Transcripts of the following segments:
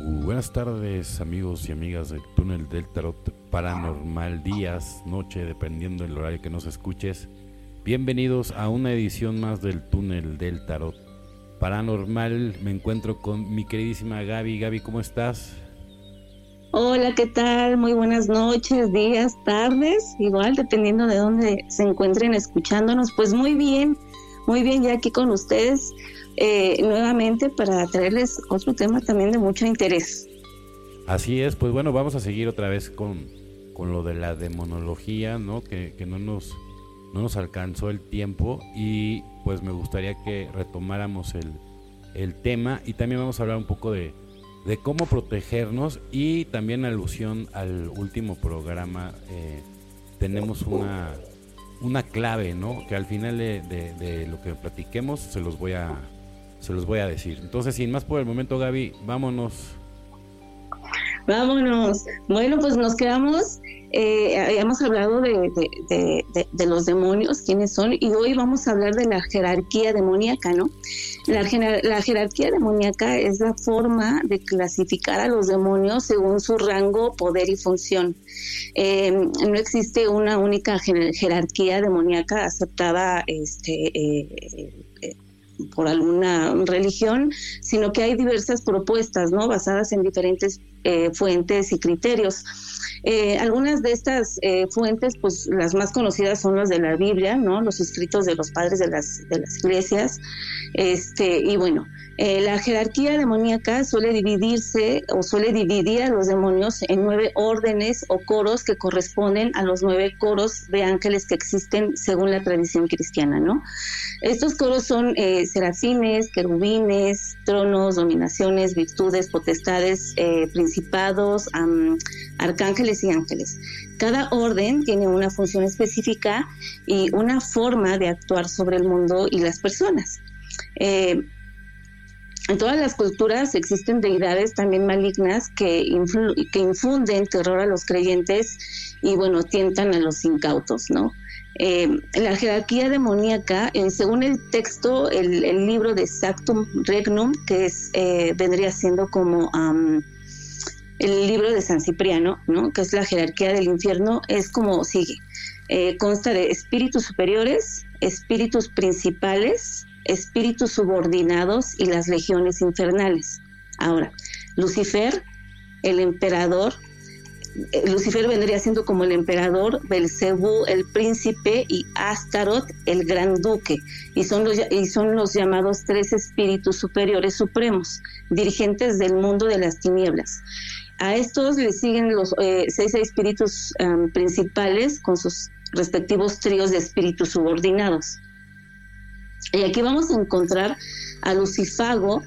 Buenas tardes amigos y amigas del túnel del tarot paranormal, días, noche, dependiendo del horario que nos escuches. Bienvenidos a una edición más del túnel del tarot paranormal. Me encuentro con mi queridísima Gaby. Gaby, ¿cómo estás? Hola, ¿qué tal? Muy buenas noches, días, tardes, igual dependiendo de dónde se encuentren escuchándonos. Pues muy bien, muy bien ya aquí con ustedes eh, nuevamente para traerles otro tema también de mucho interés. Así es, pues bueno, vamos a seguir otra vez con, con lo de la demonología, ¿no? Que, que no, nos, no nos alcanzó el tiempo y pues me gustaría que retomáramos el, el tema y también vamos a hablar un poco de, de cómo protegernos y también alusión al último programa eh, tenemos una, una clave, ¿no? Que al final de, de, de lo que platiquemos se los voy a se los voy a decir. Entonces, sin más por el momento, Gaby, vámonos. Vámonos. Bueno, pues nos quedamos, eh, habíamos hablado de, de, de, los demonios, quiénes son, y hoy vamos a hablar de la jerarquía demoníaca, ¿no? La, la jerarquía demoníaca es la forma de clasificar a los demonios según su rango, poder y función. Eh, no existe una única jerarquía demoníaca aceptada este, eh, por alguna religión, sino que hay diversas propuestas, ¿no? Basadas en diferentes eh, fuentes y criterios. Eh, algunas de estas eh, fuentes, pues las más conocidas son las de la Biblia, ¿no? Los escritos de los padres de las, de las iglesias. Este, y bueno, la jerarquía demoníaca suele dividirse o suele dividir a los demonios en nueve órdenes o coros que corresponden a los nueve coros de ángeles que existen según la tradición cristiana, ¿no? Estos coros son serafines, querubines, tronos, dominaciones, virtudes, potestades, eh, arcángeles y ángeles. Cada orden tiene una función específica y una forma de actuar sobre el mundo y las personas. Eh, en todas las culturas existen deidades también malignas que, que infunden terror a los creyentes y, bueno, tientan a los incautos, ¿no? Eh, la jerarquía demoníaca, según el texto, el, libro de Sactum Regnum, que es, eh, vendría siendo como el libro de San Cipriano, ¿no? que es la jerarquía del infierno, es como sigue. consta de espíritus superiores, espíritus principales, espíritus subordinados y las legiones infernales. Ahora, Lucifer, el emperador, eh, Lucifer vendría siendo como el emperador, Belcebú el príncipe y Astaroth el gran duque. Y son, los, y son los llamados tres espíritus superiores supremos, dirigentes del mundo de las tinieblas. A estos le siguen los eh, seis espíritus um, principales con sus respectivos tríos de espíritus subordinados. Y aquí vamos a encontrar a Lucifago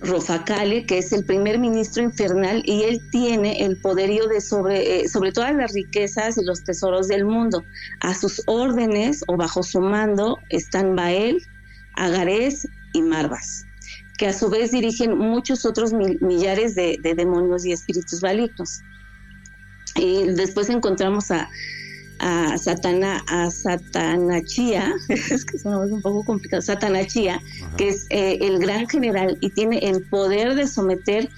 Rofacale, que es el primer ministro infernal, y él tiene el poderío de sobre, eh, todas las riquezas y los tesoros del mundo. A sus órdenes o bajo su mando están Bael, Agarés y Marvas, que a su vez dirigen muchos otros millares de, de demonios y espíritus malignos. Y después encontramos a a Satana, a Satanachía, es que es un poco complicado, Satanachía, que es eh, el gran general y tiene el poder de someter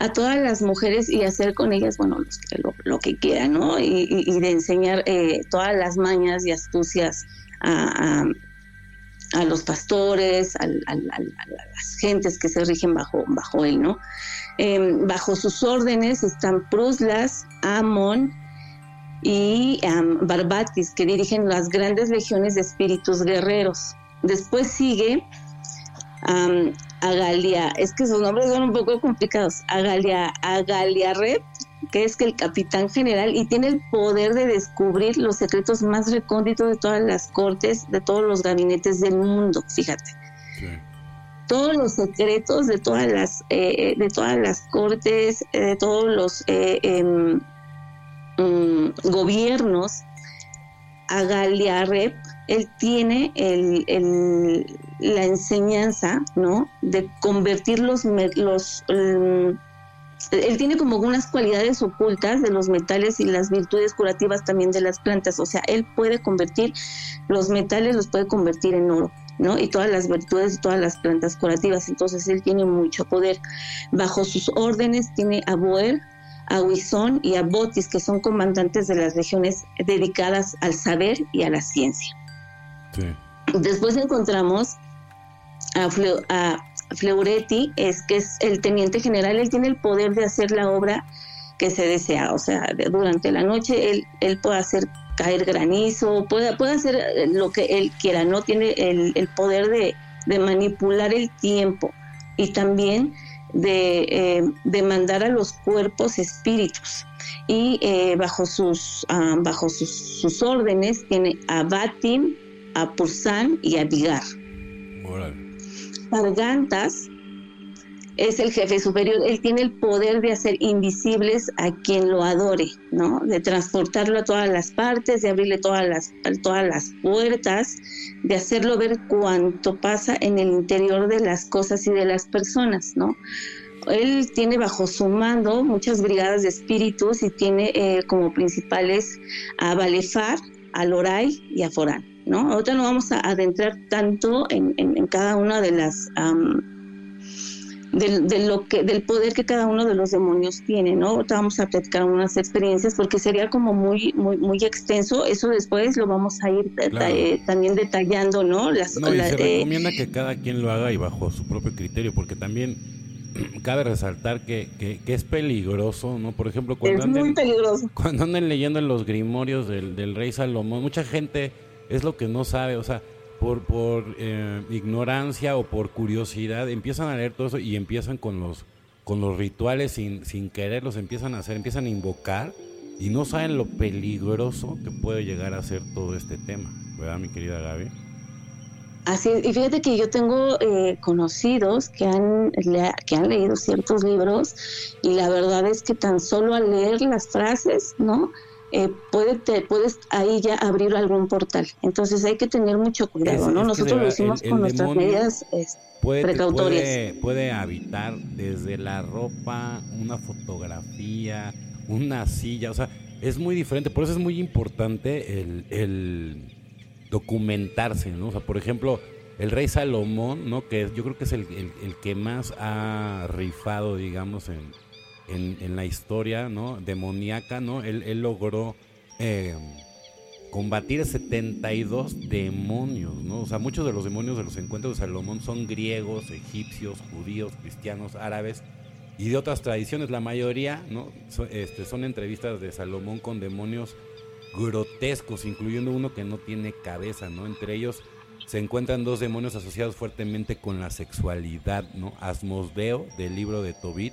a todas las mujeres y hacer con ellas, bueno, lo, que quieran, ¿no? Y, de enseñar eh, todas las mañas y astucias a, a, los pastores, a, las gentes que se rigen bajo, bajo él, ¿no? Em, bajo sus órdenes están Pruslas, Amon, y Barbatis, que dirigen las grandes legiones de espíritus guerreros. Después sigue Agalia, es que sus nombres son un poco complicados, Agalia, Agalia Rep, que es que el capitán general y tiene el poder de descubrir los secretos más recónditos de todas las cortes, de todos los gabinetes del mundo, fíjate. Todos los secretos de todas las, eh, de todas las cortes, eh, de todos los eh, em, Mm, gobiernos a Galiarrep, él tiene el, la enseñanza, ¿no? De convertir los, los él tiene como unas cualidades ocultas de los metales y las virtudes curativas también de las plantas, o sea, él puede convertir los metales, los puede convertir en oro. ¿no? Y todas las virtudes y todas las plantas curativas. Entonces él tiene mucho poder. Bajo sus órdenes tiene a Boer, a Huizón y a Botis, que son comandantes de las regiones dedicadas al saber y a la ciencia. Después encontramos a, Fleuretti, es que es el teniente general, él tiene el poder de hacer la obra que se desea, o sea, durante la noche él, él puede hacer caer granizo, puede, puede hacer lo que él quiera, no tiene el, el poder de, de, manipular el tiempo y también de, eh, de mandar a los cuerpos espíritus. Y eh, bajo sus ah, bajo sus, sus, órdenes tiene a Batim, a Pursan y a Vigar. Gargantas es el jefe superior, él tiene el poder de hacer invisibles a quien lo adore, ¿no? De transportarlo a todas las partes, de abrirle todas las, todas las puertas, de hacerlo ver cuánto pasa en el interior de las cosas y de las personas, ¿no? Él tiene bajo su mando muchas brigadas de espíritus y tiene eh, como principales a Balefar, a Loray y a Forán. ¿No? Ahorita no vamos a adentrar tanto en, cada una de las del, lo que, del poder que cada uno de los demonios tiene, ¿no? Ahorita vamos a platicar unas experiencias porque sería como muy, muy, muy extenso. Eso después lo vamos a ir eh, también detallando, ¿no? Las, no, y se recomienda que cada quien lo haga y bajo su propio criterio, porque también cabe resaltar que, que, es peligroso, ¿no? Por ejemplo, cuando, anden, cuando anden leyendo en los grimorios del, del rey Salomón, mucha gente es lo que no sabe, o sea, por, por eh, ignorancia o por curiosidad empiezan a leer todo eso y empiezan con los, con los rituales sin, sin querer, los empiezan a hacer, empiezan a invocar y no saben lo peligroso que puede llegar a ser todo este tema, ¿verdad, mi querida Gaby? Así y fíjate que yo tengo eh, conocidos que han, que han leído ciertos libros y la verdad es que tan solo al leer las frases, ¿no? Eh, puede, te, puedes ahí ya abrir algún portal. Entonces hay que tener mucho cuidado, ¿no? Nosotros lo hicimos con nuestras medidas puede, precautorias. Puede, habitar desde la ropa, una fotografía, una silla, o sea, es muy diferente. Por eso es muy importante el, el documentarse, ¿no? O sea, por ejemplo, el rey Salomón, ¿no? Que yo creo que es el, el que más ha rifado, digamos, en en, la historia ¿no? demoníaca, ¿no? Él, logró eh, combatir 72 demonios, ¿no? O sea, muchos de los demonios de los encuentros de Salomón son griegos, egipcios, judíos, cristianos, árabes y de otras tradiciones. La mayoría, ¿no? este, son entrevistas de Salomón con demonios grotescos, incluyendo uno que no tiene cabeza, ¿no? Entre ellos se encuentran dos demonios asociados fuertemente con la sexualidad, ¿no? Asmosdeo, del libro de Tobit,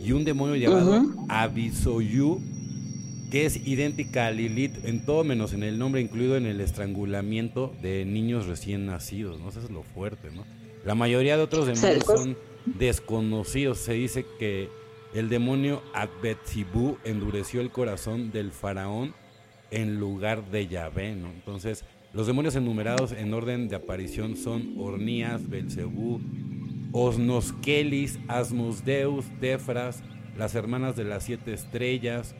y un demonio llamado Abisoyu, que es idéntica a Lilith en todo menos en el nombre, incluido en el estrangulamiento de niños recién nacidos, ¿no? Eso es lo fuerte, ¿no? La mayoría de otros demonios son desconocidos. Se dice que el demonio Akbetzibu endureció el corazón del faraón en lugar de Yahvé, ¿no? Entonces, los demonios enumerados en orden de aparición son Ornías, Belcebú, Osnoskelis, Asmusdeus, Tefras, las hermanas de las siete estrellas,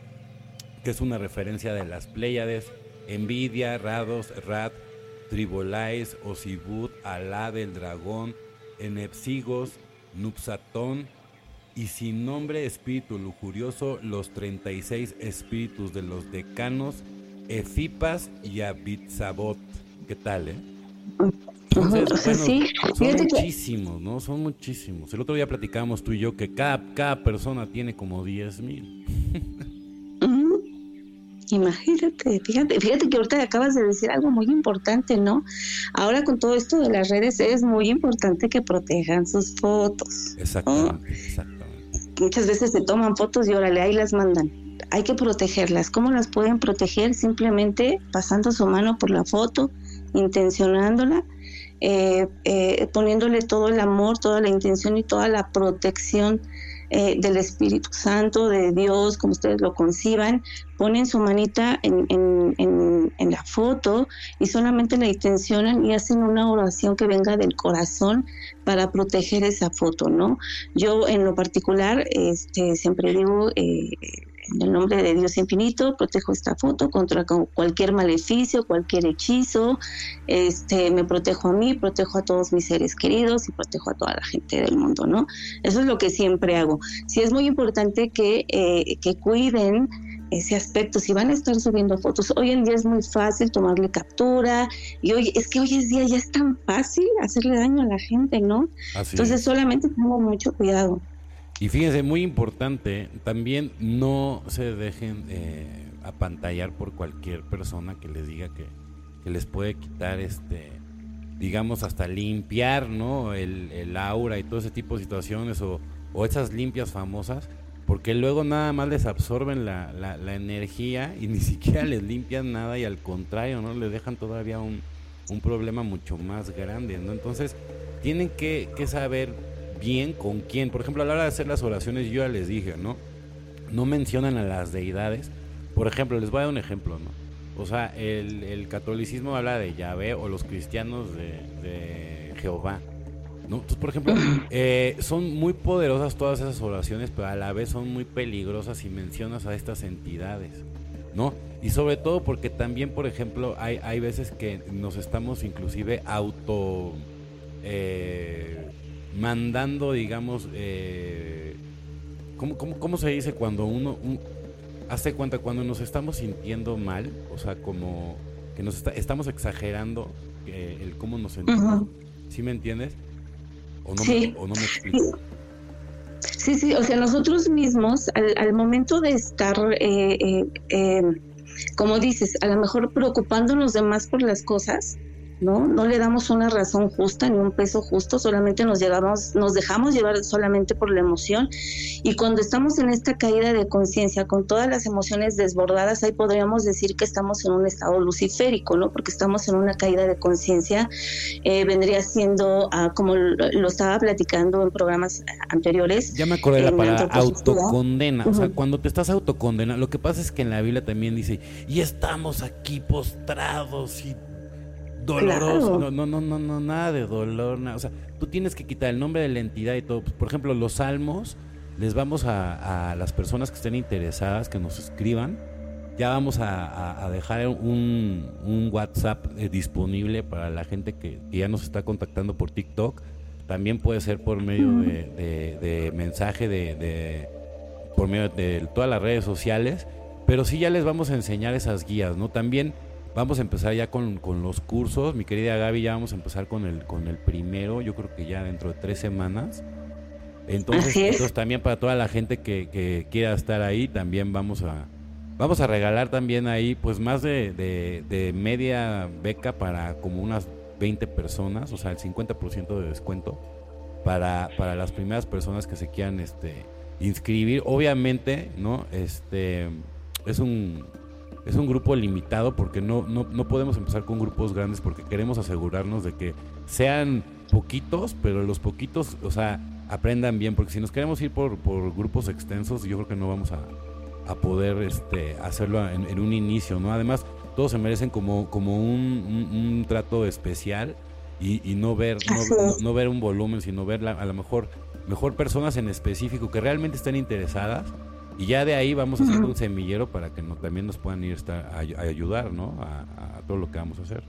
que es una referencia de las Pléyades, Envidia, Rados, Rat, Tribolais, Osibut, Alá del dragón, Enepsigos, Nupsatón, y sin nombre espíritu lujurioso, los 36 espíritus de los decanos, Efipas y Abitzabot. ¿Qué tal, eh? Son muchísimos, ¿no? Son muchísimos. El otro día platicábamos tú y yo que cada, cada persona tiene como 10 mil. Imagínate, fíjate, fíjate que ahorita acabas de decir algo muy importante, ¿no? Ahora con todo esto de las redes es muy importante que protejan sus fotos. Exactamente, exactamente. Muchas veces se toman fotos y órale, ahí las mandan. Hay que protegerlas. ¿Cómo las pueden proteger? Simplemente pasando su mano por la foto, intencionándola eh, eh, poniéndole todo el amor, toda la intención y toda la protección eh, del Espíritu Santo, de Dios, como ustedes lo conciban, ponen su manita en, en, la foto y solamente la intencionan y hacen una oración que venga del corazón para proteger esa foto, ¿no? Yo en lo particular este, siempre digo, en el nombre de Dios infinito, protejo esta foto contra cualquier maleficio, cualquier hechizo, este, me protejo a mí, protejo a todos mis seres queridos y protejo a toda la gente del mundo, ¿no? Eso es lo que siempre hago. Sí es muy importante que, eh, que cuiden ese aspecto, si van a estar subiendo fotos, hoy en día es muy fácil tomarle captura y hoy es que hoy en día ya es tan fácil hacerle daño a la gente, ¿no? Entonces solamente tengo mucho cuidado. Y fíjense, muy importante, también no se dejen eh, apantallar por cualquier persona que les diga que, que, les puede quitar, este, digamos, hasta limpiar, ¿no? El, el aura y todo ese tipo de situaciones o, o esas limpias famosas porque luego nada más les absorben la, la, energía y ni siquiera les limpian nada y al contrario, ¿no? Les dejan todavía un, un problema mucho más grande, ¿no? Entonces, tienen que, que, saber bien con quién. Por ejemplo, a la hora de hacer las oraciones, yo ya les dije, ¿no? No mencionan a las deidades. Por ejemplo, les voy a dar un ejemplo, ¿no? O sea, el, el catolicismo habla de Yahvé o los cristianos de, de Jehová. Entonces, por ejemplo, eh, son muy poderosas todas esas oraciones, pero a la vez son muy peligrosas si mencionas a estas entidades, ¿no? Y sobre todo porque también, por ejemplo, hay, hay veces que nos estamos inclusive auto eh, mandando, digamos, eh, ¿cómo, cómo, se dice cuando uno, hace cuenta, cuando nos estamos sintiendo mal, o sea, como que nos estamos exagerando el cómo nos sentimos, ¿sí me entiendes? sí. Sí, sí, o sea, nosotros mismos al, momento de estar, eh, eh, eh, como dices, a lo mejor preocupándonos de más por las cosas, ¿no? No le damos una razón justa ni un peso justo, solamente nos llevamos, nos dejamos llevar solamente por la emoción. Y cuando estamos en esta caída de conciencia, con todas las emociones desbordadas, ahí podríamos decir que estamos en un estado luciférico, ¿no? Porque estamos en una caída de conciencia, eh, vendría siendo, ah, como lo estaba platicando en programas anteriores. Ya me acordé de la palabra autocondena. O sea, cuando te estás autocondenando, lo que pasa es que en la Biblia también dice, y estamos aquí postrados y doloroso. No, no, no, no, no, nada de dolor. Nada. O sea, tú tienes que quitar el nombre de la entidad y todo. Por ejemplo, los salmos, les vamos a, a las personas que estén interesadas que nos escriban. Ya vamos a, dejar un, un WhatsApp eh, disponible para la gente que, ya nos está contactando por TikTok. También puede ser por medio de, de, mensaje de, por medio de todas las redes sociales. Pero sí ya les vamos a enseñar esas guías, ¿no? También Vamos a empezar ya con, los cursos. Mi querida Gaby, ya vamos a empezar con el, con el primero, yo creo que ya dentro de tres semanas. Entonces, también para toda la gente que, quiera estar ahí, también vamos a, vamos a regalar también ahí pues más de, de, media beca para como unas 20 personas, o sea, el 50% de descuento para, para las primeras personas que se quieran este inscribir. Obviamente, ¿no? Este es un es un grupo limitado porque no, no, no podemos empezar con grupos grandes porque queremos asegurarnos de que sean poquitos, pero los poquitos, o sea, aprendan bien, porque si nos queremos ir por, por grupos extensos, yo creo que no vamos a, poder este, hacerlo en, un inicio, ¿no? Además, todos se merecen como, como un, trato especial y, no ver no, ver un volumen, sino ver a lo mejor mejor personas en específico que realmente estén interesadas y ya de ahí vamos a hacer un semillero para que no, también nos puedan ir a, ayudar, ¿no? A, todo lo que vamos a hacer.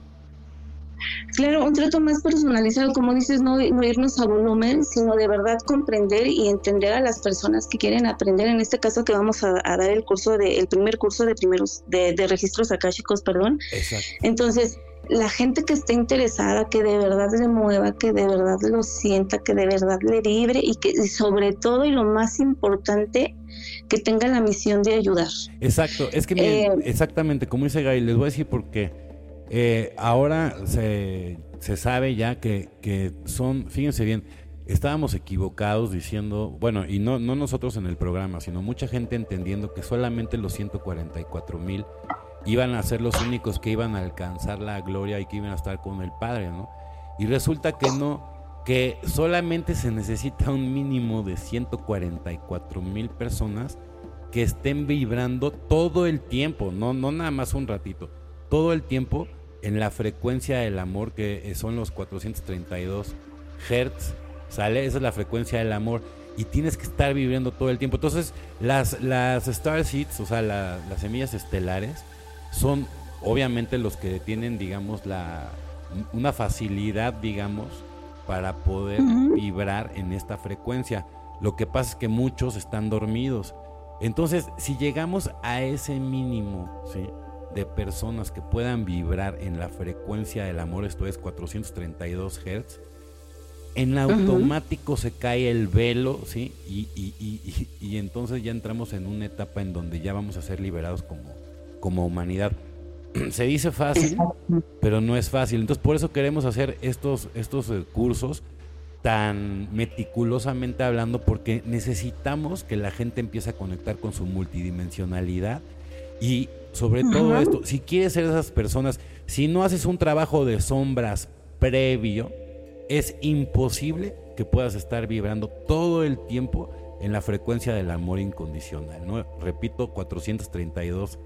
Claro, un trato más personalizado, como dices, no, irnos a volumen, sino de verdad comprender y entender a las personas que quieren aprender. En este caso que vamos a, dar el curso de, el primer curso de primeros, de, de registros akáshicos, perdón. Exacto. Entonces, la gente que esté interesada, que de verdad le mueva, que de verdad lo sienta, que de verdad le libre y que sobre todo y lo más importante, que tenga la misión de ayudar. Exacto, es que eh, exactamente, como dice Gaby, les voy a decir porque eh, ahora se, se, sabe ya que, que son, fíjense bien, estábamos equivocados diciendo, bueno, y no, no nosotros en el programa, sino mucha gente entendiendo que solamente los 144 mil iban a ser los únicos que iban a alcanzar la gloria y que iban a estar con el Padre, ¿no? Y resulta que no, que solamente se necesita un mínimo de 144 mil personas que estén vibrando todo el tiempo, no, no nada más un ratito, todo el tiempo en la frecuencia del amor que son los 432 hertz, ¿sale? Esa es la frecuencia del amor. y tienes que estar viviendo todo el tiempo. Entonces, las, las Star Seeds, o sea, las semillas estelares, son obviamente los que tienen, digamos, la, una facilidad, digamos, para poder vibrar en esta frecuencia. Lo que pasa es que muchos están dormidos. Entonces, si llegamos a ese mínimo, ¿sí? de personas que puedan vibrar en la frecuencia del amor, esto es 432 Hz, en automático se cae el velo, ¿sí? Y, y, entonces ya entramos en una etapa en donde ya vamos a ser liberados como, como humanidad. se dice fácil, pero no es fácil. Entonces por eso queremos hacer estos, estos eh, cursos tan meticulosamente hablando, porque necesitamos que la gente empiece a conectar con su multidimensionalidad y sobre todo esto, si quieres ser esas personas, si no haces un trabajo de sombras previo, es imposible que puedas estar vibrando todo el tiempo en la frecuencia del amor incondicional, ¿no? Repito, 432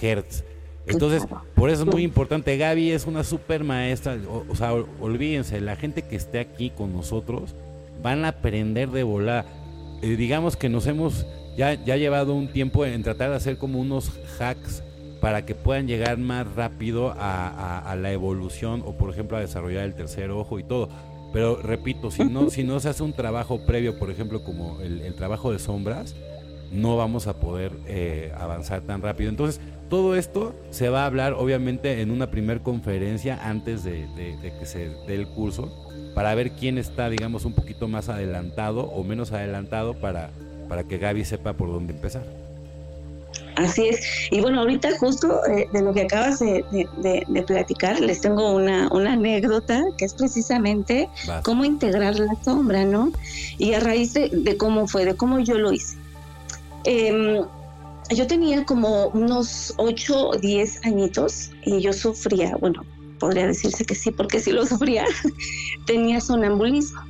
Hertz. Entonces, por eso es muy importante. Gaby es una super maestra. O, sea, olvídense, la gente que esté aquí con nosotros van a aprender de volar. Eh, digamos que nos hemos ya, ya llevado un tiempo en tratar de hacer como unos hacks para que puedan llegar más rápido a, la evolución o por ejemplo a desarrollar el tercer ojo y todo. Pero repito, si no, si no se hace un trabajo previo, por ejemplo, como el, trabajo de sombras, no vamos a poder eh, avanzar tan rápido. Entonces, todo esto se va a hablar obviamente en una primer conferencia antes de, de que se dé el curso, para ver quién está, digamos, un poquito más adelantado o menos adelantado para, para que Gaby sepa por dónde empezar. Así es. Y bueno, ahorita justo eh, de lo que acabas de, platicar, les tengo una, anécdota que es precisamente cómo integrar la sombra, ¿no? Y a raíz de, cómo fue, de cómo yo lo hice. Em, yo tenía como unos 8 o 10 añitos y yo sufría, bueno, podría decirse que sí, porque sí lo sufría, tenía sonambulismo.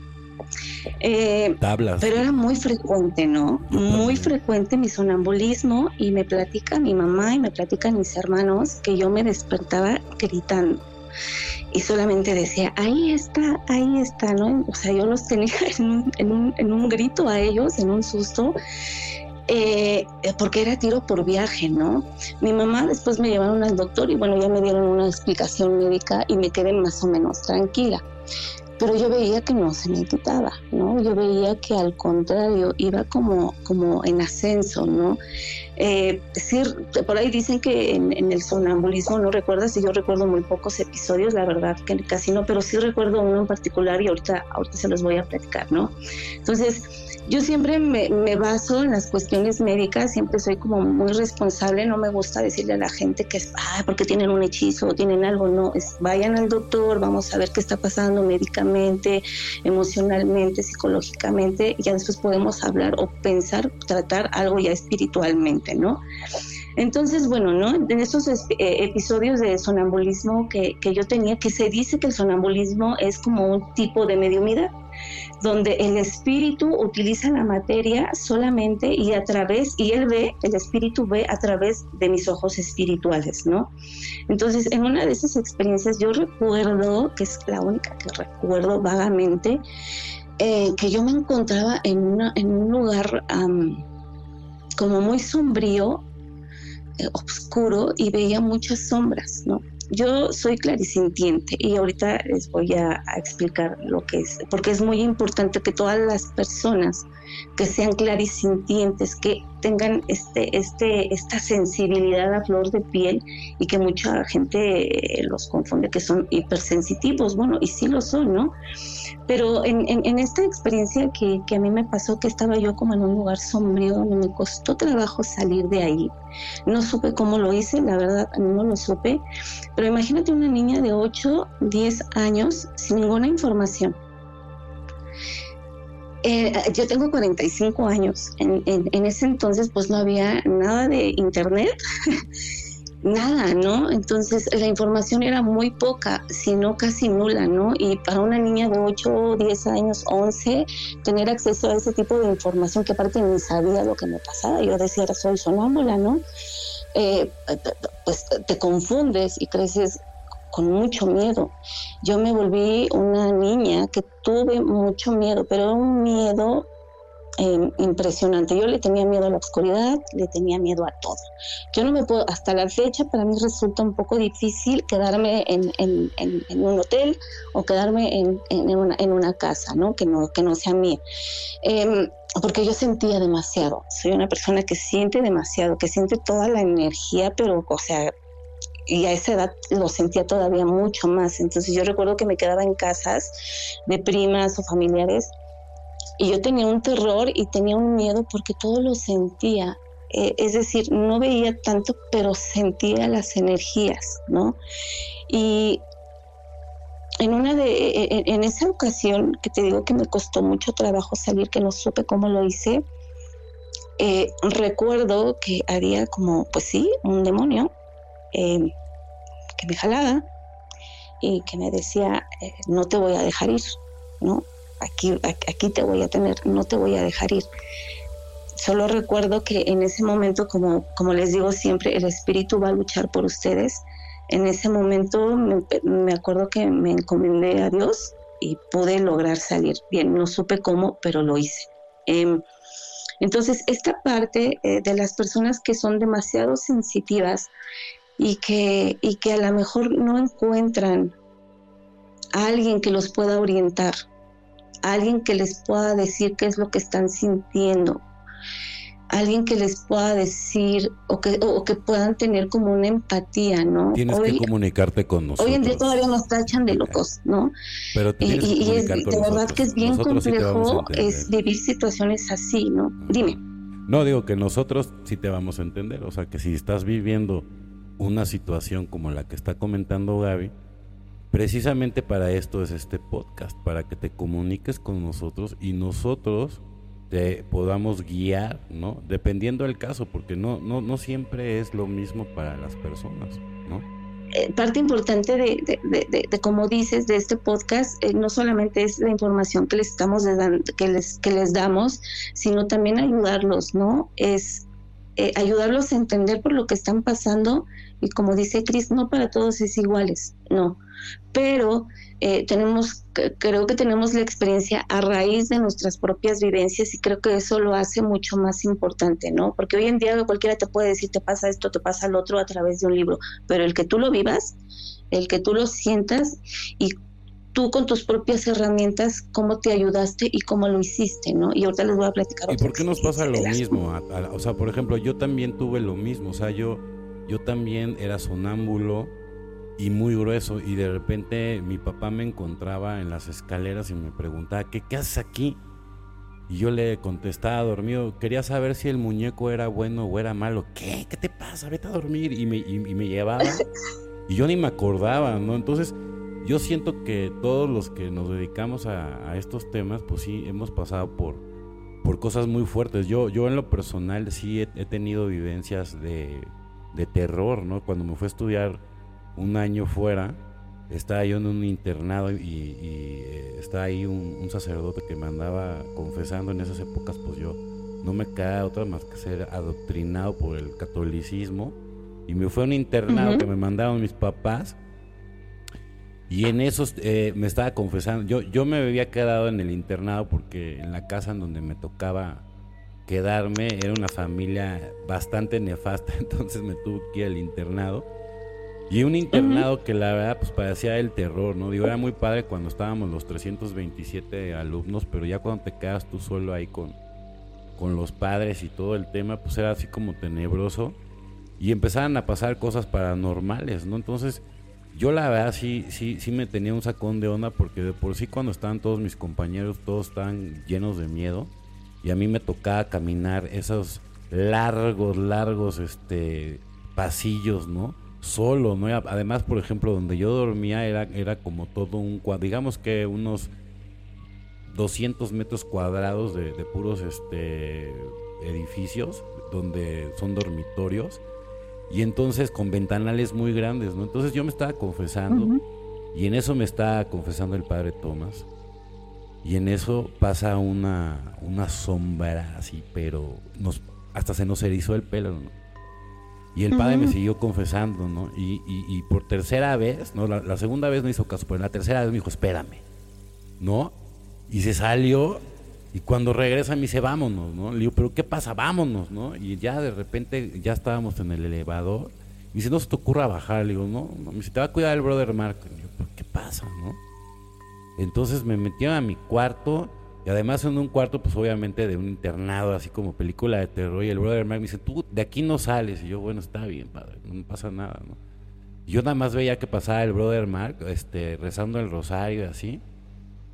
Eh, pero era muy frecuente, ¿no? Muy frecuente mi sonambulismo y me platica mi mamá y me platican mis hermanos que yo me despertaba gritando y solamente decía, ahí está, ahí está, ¿no? O sea, yo los tenía en un, en un, en un grito a ellos, en un susto. Eh, porque era tiro por viaje, ¿no? Mi mamá después me llevaron al doctor y bueno, ya me dieron una explicación médica y me quedé más o menos tranquila pero yo veía que no se me quitaba, ¿no? Yo veía que al contrario iba como, como en ascenso, ¿no? Eh, decir, por ahí dicen que en, el sonambulismo, no recuerdas, y yo recuerdo muy pocos episodios, la verdad que casi no, pero sí recuerdo uno en particular y ahorita, ahorita se los voy a platicar, ¿no? Entonces, yo siempre me, baso en las cuestiones médicas, siempre soy como muy responsable, no me gusta decirle a la gente que es, ah, porque tienen un hechizo o tienen algo, no, es vayan al doctor, vamos a ver qué está pasando médicamente, emocionalmente, psicológicamente, y ya después podemos hablar o pensar, tratar algo ya espiritualmente, ¿no? Entonces, bueno, ¿no? En esos eh, episodios de sonambulismo que, yo tenía, que se dice que el sonambulismo es como un tipo de mediumidad, donde el espíritu utiliza la materia solamente y a través, y él ve, el espíritu ve a través de mis ojos espirituales, ¿no? Entonces, en una de esas experiencias yo recuerdo, que es la única que recuerdo vagamente, eh, que yo me encontraba en un lugar como muy sombrío, eh, oscuro, y veía muchas sombras, ¿no? Yo soy clarisintiente y ahorita les voy a, explicar lo que es, porque es muy importante que todas las personas que sean clarisintientes, que tengan este, este, esta sensibilidad a flor de piel y que mucha gente los confunde que son hipersensitivos, bueno, y sí lo son, ¿no? Pero en, en, esta experiencia que, que, a mí me pasó, que estaba yo como en un lugar sombrío, donde me costó trabajo salir de ahí, no supe cómo lo hice, la verdad no lo supe, pero imagínate una niña de 8, 10 años sin ninguna información. Eh, yo tengo 45 años. En, en, en, ese entonces, pues no había nada de internet. nada, ¿no? Entonces la información era muy poca, sino casi nula, ¿no? Y para una niña de 8, 10 años, 11, tener acceso a ese tipo de información que aparte ni sabía lo que me pasaba, yo decía, soy sonámbula, ¿no? Eh, pues te confundes y creces con mucho miedo. Yo me volví una niña que tuve mucho miedo, pero un miedo Em, impresionante. Yo le tenía miedo a la oscuridad, le tenía miedo a todo. Yo no me puedo, hasta la fecha para mí resulta un poco difícil quedarme en, un hotel o quedarme en, una, casa, ¿no? Que no, que no sea mía. Em, porque yo sentía demasiado. Soy una persona que siente demasiado, que siente toda la energía, pero, o sea, y a esa edad lo sentía todavía mucho más. Entonces yo recuerdo que me quedaba en casas de primas o familiares y yo tenía un terror y tenía un miedo porque todo lo sentía. Eh, es decir, no veía tanto, pero sentía las energías, ¿no? Y en una de, e, e, en esa ocasión que te digo que me costó mucho trabajo salir, que no supe cómo lo hice, eh, recuerdo que había como, pues sí, un demonio eh, que me jalaba y que me decía, no te voy a dejar ir, ¿no? Aquí, aquí te voy a tener, no te voy a dejar ir. Solo recuerdo que en ese momento, como, como les digo siempre, el espíritu va a luchar por ustedes. En ese momento me, acuerdo que me encomendé a Dios y pude lograr salir. Bien, no supe cómo, pero lo hice. Em, entonces, esta parte eh, de las personas que son demasiado sensitivas y que, y que a lo mejor no encuentran a alguien que los pueda orientar, alguien que les pueda decir qué es lo que están sintiendo, alguien que les pueda decir o que, o que puedan tener como una empatía, ¿no? Tienes que comunicarte con nosotros. Hoy en día todavía nos tachan de locos, ¿no? Pero y, y es, de verdad que es bien complejo es vivir situaciones así, ¿no? Dime. No, digo que nosotros sí te vamos a entender, o sea, que si estás viviendo una situación como la que está comentando Gaby, Precisamente para esto es este podcast, para que te comuniques con nosotros y nosotros te podamos guiar, ¿no? Dependiendo del caso, porque no, no, no siempre es lo mismo para las personas, ¿no? Eh, parte importante de, de, como dices, de este podcast, eh, no solamente es la información que les estamos que les, que les damos, sino también ayudarlos, ¿no? Es eh, ayudarlos a entender por lo que están pasando y como dice Cris, no para todos es iguales, no, pero eh, tenemos, creo que tenemos la experiencia a raíz de nuestras propias vivencias y creo que eso lo hace mucho más importante, ¿no? Porque hoy en día cualquiera te puede decir, te pasa esto, te pasa lo otro a través de un libro, pero el que tú lo vivas, el que tú lo sientas y tú con tus propias herramientas, cómo te ayudaste y cómo lo hiciste, ¿no? Y ahorita les voy a platicar. ¿Y por qué nos pasa lo mismo? o sea, por ejemplo, yo también tuve lo mismo, o sea, yo yo también era sonámbulo y muy grueso y de repente mi papá me encontraba en las escaleras y me preguntaba, ¿qué, qué haces aquí? Y yo le contestaba dormido, quería saber si el muñeco era bueno o era malo. ¿Qué? ¿Qué te pasa? Vete a dormir. Y me, y, me llevaba y yo ni me acordaba, ¿no? Entonces yo siento que todos los que nos dedicamos a, estos temas, pues sí, hemos pasado por, por cosas muy fuertes. Yo, yo en lo personal sí he tenido vivencias de de terror, ¿no? Cuando me fue a estudiar un año fuera, estaba yo en un internado y, eh, estaba ahí un, sacerdote que me andaba confesando en esas épocas, pues yo no me quedaba otra más que ser adoctrinado por el catolicismo. Y me fue a un internado que me mandaron mis papás. Y en esos eh, me estaba confesando. Yo, yo me había quedado en el internado porque en la casa en donde me tocaba quedarme, era una familia bastante nefasta, entonces me tuve que ir al internado. Y un internado que la verdad pues parecía el terror, ¿no? Digo, era muy padre cuando estábamos los 327 alumnos, pero ya cuando te quedas tú solo ahí con, con los padres y todo el tema, pues era así como tenebroso. Y empezaban a pasar cosas paranormales, ¿no? Entonces, yo la verdad sí, sí, sí me tenía un sacón de onda porque de por sí cuando estaban todos mis compañeros, todos estaban llenos de miedo y a mí me tocaba caminar esos largos, largos este, pasillos, ¿no? Solo, ¿no? Además, por ejemplo, donde yo dormía era, era como todo un digamos que unos 200 metros cuadrados de, puros este, edificios donde son dormitorios y entonces con ventanales muy grandes, ¿no? Entonces yo me estaba confesando y en eso me estaba confesando el padre Tomás y en eso pasa una, una sombra así, pero nos, hasta se nos erizó el pelo, ¿no? Y el padre me siguió confesando, ¿no? Y, y, por tercera vez, ¿no? La, segunda vez no hizo caso, pero la tercera vez me dijo, espérame, ¿no? Y se salió Y cuando regresa me dice, vámonos, ¿no? Le digo, pero ¿qué pasa? Vámonos, ¿no? Y ya de repente ya estábamos en el elevador. Me dice, no se te ocurra bajar. Le digo, no, no. Me dice, te va a cuidar el brother Mark. Le digo, pero ¿qué pasa, no? Entonces me metieron a mi cuarto. Y además en un cuarto, pues obviamente de un internado, así como película de terror. Y el brother Mark me dice, tú de aquí no sales. Y yo, bueno, está bien, padre, no pasa nada, ¿no? yo nada más veía que pasaba el brother Mark, este, rezando el rosario y así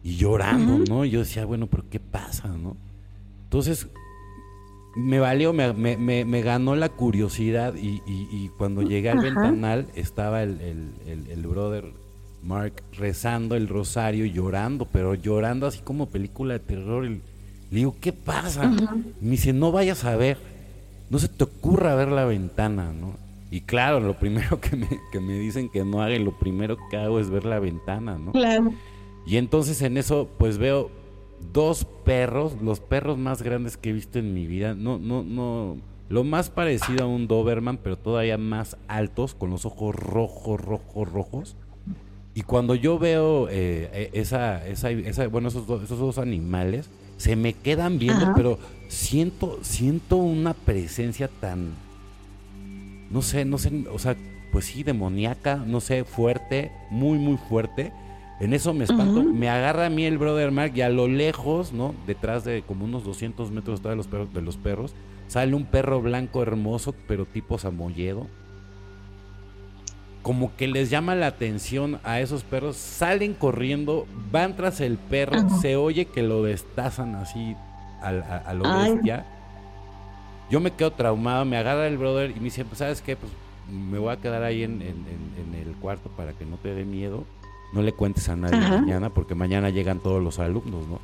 y llorando, ¿no? Y yo decía, bueno, pero ¿qué pasa, no? Entonces, me valió, me, me, me, ganó la curiosidad y, y, cuando llegué al ventanal estaba el, el, el, brother Mark rezando el rosario llorando, pero llorando así como película de terror. le digo, ¿qué pasa? Me dice, no vayas a ver, no se te ocurra ver la ventana, ¿no? Y claro, lo primero que me, que me dicen que no haga, lo primero que hago es ver la ventana, ¿no? Claro. Y entonces en eso pues veo dos perros, los perros más grandes que he visto en mi vida. No, no, no. Lo más parecido a un Doberman, pero todavía más altos, con los ojos rojos, rojos, rojos. Y cuando yo veo eh, eh, esa, esa, esa, bueno, esos dos, esos dos animales, se me quedan viendo, pero siento, siento una presencia tan, no sé, no sé, o sea, pues sí, demoníaca, no sé, fuerte, muy, muy fuerte en eso me espanto. Me agarra a mí el brother Mark y a lo lejos, ¿no? Detrás de como unos 200 metros de los perros, de los perros sale un perro blanco hermoso, pero tipo samoyedo. Como que les llama la atención a esos perros. Salen corriendo, van tras el perro. Se oye que lo destazan así a, lo bestia. Yo me quedo traumado, me agarra el brother y me dice, pues, ¿sabes qué? Pues me voy a quedar ahí en el cuarto para que no te dé miedo no le cuentes a nadie mañana, porque mañana llegan todos los alumnos, ¿no?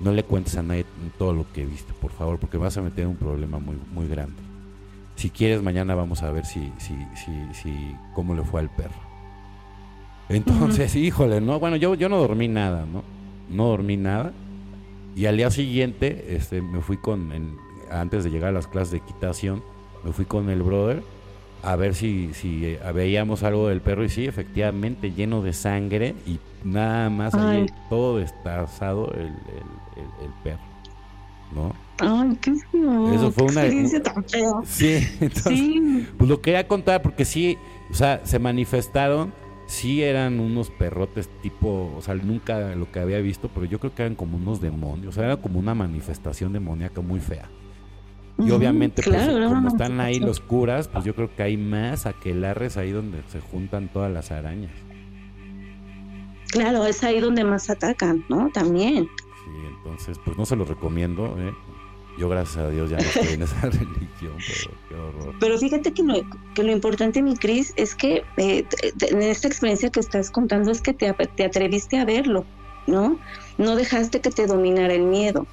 No le cuentes a nadie todo lo que viste, por favor, porque vas a meter un problema muy, muy grande. Si quieres, mañana vamos a ver si, si, si, si, cómo le fue al perro. Entonces, híjole, no, bueno, yo, yo no dormí nada, ¿no? No dormí nada. Y al día siguiente, este, me fui con, antes de llegar a las clases de equitación, me fui con el brother a ver si, si eh, veíamos algo del perro y sí, efectivamente lleno de sangre y nada más ahí todo destazado el, el, perro, ¿no? Ay, qué. Eso fue una experiencia tan fea. Sí, entonces, pues lo quería contar porque sí, o sea, se manifestaron, sí eran unos perrotes tipo, o sea, nunca lo que había visto, pero yo creo que eran como unos demonios, o sea, era como una manifestación demoníaca muy fea. Y obviamente, pues, como están ahí los curas, pues yo creo que hay más aquelarres ahí donde se juntan todas las arañas. Claro, es ahí donde más atacan, ¿no? También. Sí, entonces, pues no se lo recomiendo, ¿eh? Yo, gracias a Dios, ya no estoy en esa religión, pero qué horror. Pero fíjate que lo, que lo importante, mi Cris, es que eh, en esta experiencia que estás contando es que te, te atreviste a verlo, ¿no? No dejaste que te dominara el miedo.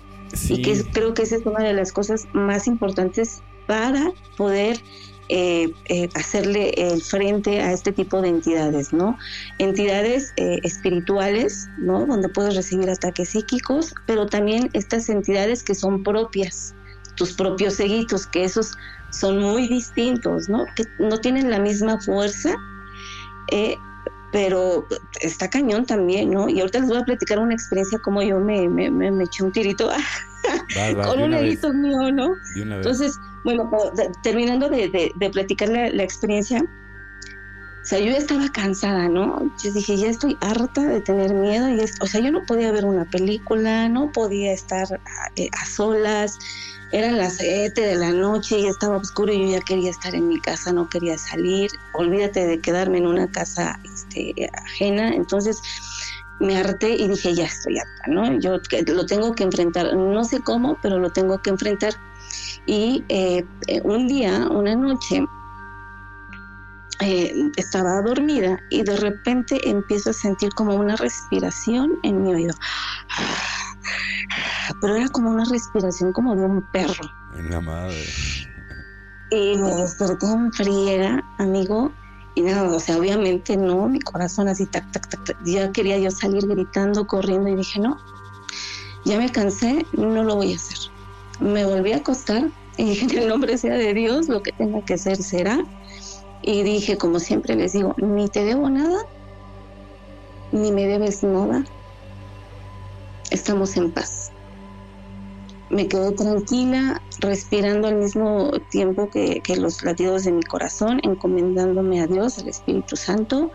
Y que creo que esa es una de las cosas más importantes para poder eh, eh, hacerle el frente a este tipo de entidades, ¿no? Entidades eh, espirituales, ¿no? Donde puedes recibir ataques psíquicos, pero también estas entidades que son propias, tus propios seguitos, que esos son muy distintos, ¿no? Que no tienen la misma fuerza, pero está cañón también, ¿no? Y ahorita les voy a platicar una experiencia como yo me, me, me, eché un tirito con un edito mío, ¿no? Entonces, bueno, terminando de, de, platicar la, experiencia, o sea, yo estaba cansada, ¿no? Yo dije, ya estoy harta de tener miedo, y o sea, yo no podía ver una película, no podía estar a, eh, a solas, eran las 7 de la noche y estaba oscuro y yo ya quería estar en mi casa, no quería salir. Olvídate de quedarme en una casa este, ajena. Entonces me harté y dije, ya estoy harta, ¿no? Yo lo tengo que enfrentar. No sé cómo, pero lo tengo que enfrentar. Y eh, eh, un día, una noche, eh, estaba dormida y de repente empiezo a sentir como una respiración en mi oído pero era como una respiración como de un perro. En la madre. Y me desperté en friega, amigo, y nada, o sea, obviamente no, mi corazón así, tac, tac, tac, tac, ya quería yo salir gritando, corriendo, y dije, no, ya me cansé, no lo voy a hacer. Me volví a acostar y dije, en el nombre sea de Dios, lo que tenga que ser será. Y dije, como siempre les digo, ni te debo nada, ni me debes nada, estamos en paz. me quedé tranquila, respirando al mismo tiempo que, los latidos de mi corazón, encomendándome a Dios, al Espíritu Santo,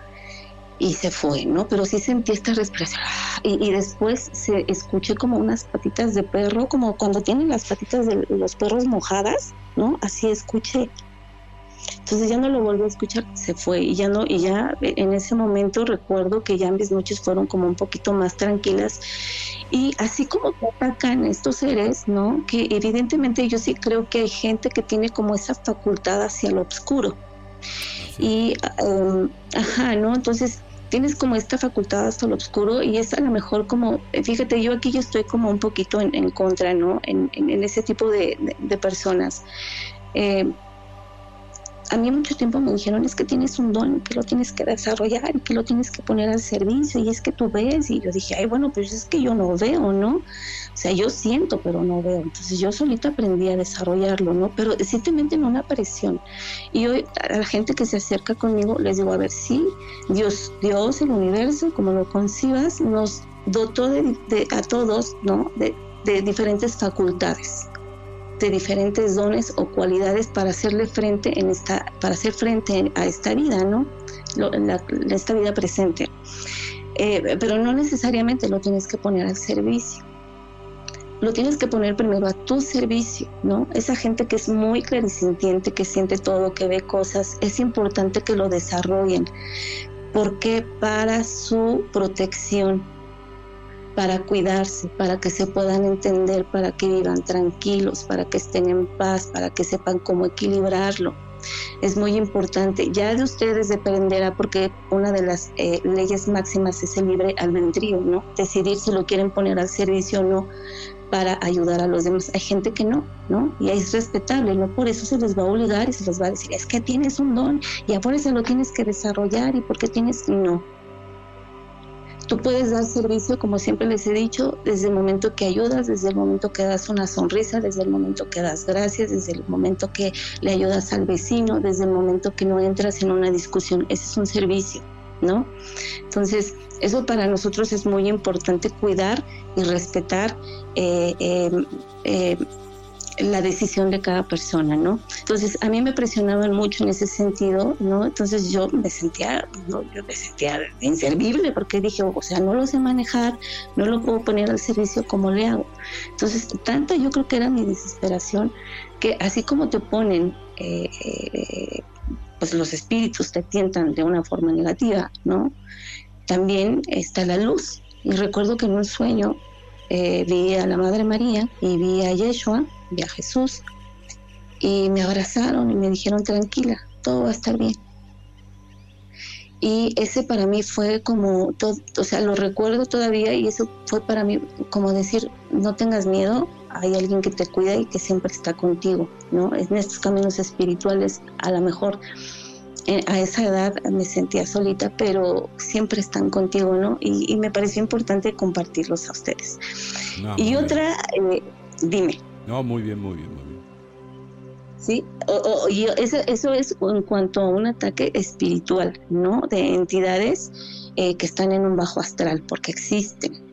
y se fue, ¿no? Pero sí sentí esta respiración. Y, y, después se escuché como unas patitas de perro, como cuando tienen las patitas de los perros mojadas, ¿no? Así escuché. Entonces ya no lo volví a escuchar, se fue y ya no, y ya en ese momento recuerdo que ya mis noches fueron como un poquito más tranquilas y así como que atacan estos seres, ¿no? Que evidentemente yo sí creo que hay gente que tiene como esa facultad hacia lo oscuro. Y, em, ajá, ¿no? Entonces tienes como esta facultad hasta lo oscuro y es a lo mejor como, fíjate, yo aquí yo estoy como un poquito en, contra, ¿no? En, en, ese tipo de, de, personas. Eh, a mí mucho tiempo me dijeron es que tienes un don, que lo tienes que desarrollar que lo tienes que poner al servicio y es que tú ves y yo dije, ay bueno, pues es que yo no veo, ¿no? O sea, yo siento, pero no veo. Entonces yo solita aprendí a desarrollarlo, ¿no? Pero sí te meten una. Y hoy a la gente que se acerca conmigo les digo, a ver, sí, Dios, Dios, el universo, como lo concibas, nos dotó de, a todos, ¿no? De, de diferentes facultades de diferentes dones o cualidades para hacerle frente en esta, para hacer frente a esta vida, ¿no? esta vida presente. Eh, pero no necesariamente lo tienes que poner al servicio. Lo tienes que poner primero a tu servicio, ¿no? Esa gente que es muy clarisintiente, que siente todo, que ve cosas, es importante que lo desarrollen. porque Para su protección, para cuidarse, para que se puedan entender, para que vivan tranquilos, para que estén en paz, para que sepan cómo equilibrarlo. Es muy importante. Ya de ustedes dependerá, porque una de las eh, leyes máximas es el libre albedrío, ¿no? Decidir si lo quieren poner al servicio o no para ayudar a los demás. Hay gente que no, ¿no? Y es respetable, no por eso se les va a obligar y se les va a decir, es que tienes un don y ahora se lo tienes que desarrollar y porque tienes, no, Tú puedes dar servicio, como siempre les he dicho, desde el momento que ayudas, desde el momento que das una sonrisa, desde el momento que das gracias, desde el momento que le ayudas al vecino, desde el momento que no entras en una discusión. Ese es un servicio, ¿no? Entonces, eso para nosotros es muy importante cuidar y respetar eh, eh, eh, la decisión de cada persona, ¿no? Entonces, a mí me presionaban mucho en ese sentido, ¿no? Entonces yo me sentía, yo me sentía inservible porque dije, o sea, no lo sé manejar, no lo puedo poner al servicio como le hago. Entonces, tanto yo creo que era mi desesperación que así como te ponen, eh, eh, pues los espíritus te tientan de una forma negativa, ¿no? También está la luz. Y recuerdo que en un sueño eh, vi a la Madre María y vi a Yeshua vi a Jesús y me abrazaron y me dijeron tranquila, todo va a estar bien. Y ese para mí fue como, todo, o sea, lo recuerdo todavía y eso fue para mí como decir, no tengas miedo, hay alguien que te cuida y que siempre está contigo, ¿no? En estos caminos espirituales, a lo mejor a esa edad me sentía solita, pero siempre están contigo, ¿no? Y, me pareció importante compartirlos a ustedes. y otra, eh, dime. No, muy bien, muy bien, muy bien. Sí, y eso, eso, es en cuanto a un ataque espiritual, ¿no? De entidades eh, que están en un bajo astral, porque existen.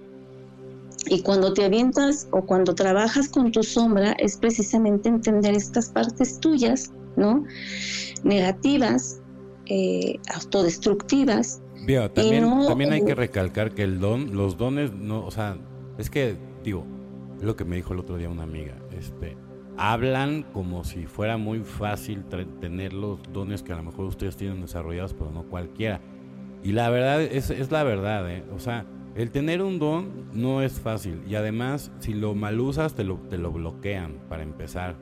Y cuando te avientas o cuando trabajas con tu sombra, es precisamente entender estas partes tuyas, ¿no? Negativas, eh, autodestructivas. también, también hay que recalcar que el don, los dones, no, o sea, es que, digo, lo que me dijo el otro día una amiga. Este, hablan como si fuera muy fácil tener los dones que a lo mejor ustedes tienen desarrollados, pero no cualquiera. Y la verdad es, es la verdad, ¿eh? O sea, el tener un don no es fácil. Y además, si lo mal usas, te lo, te lo bloquean para empezar.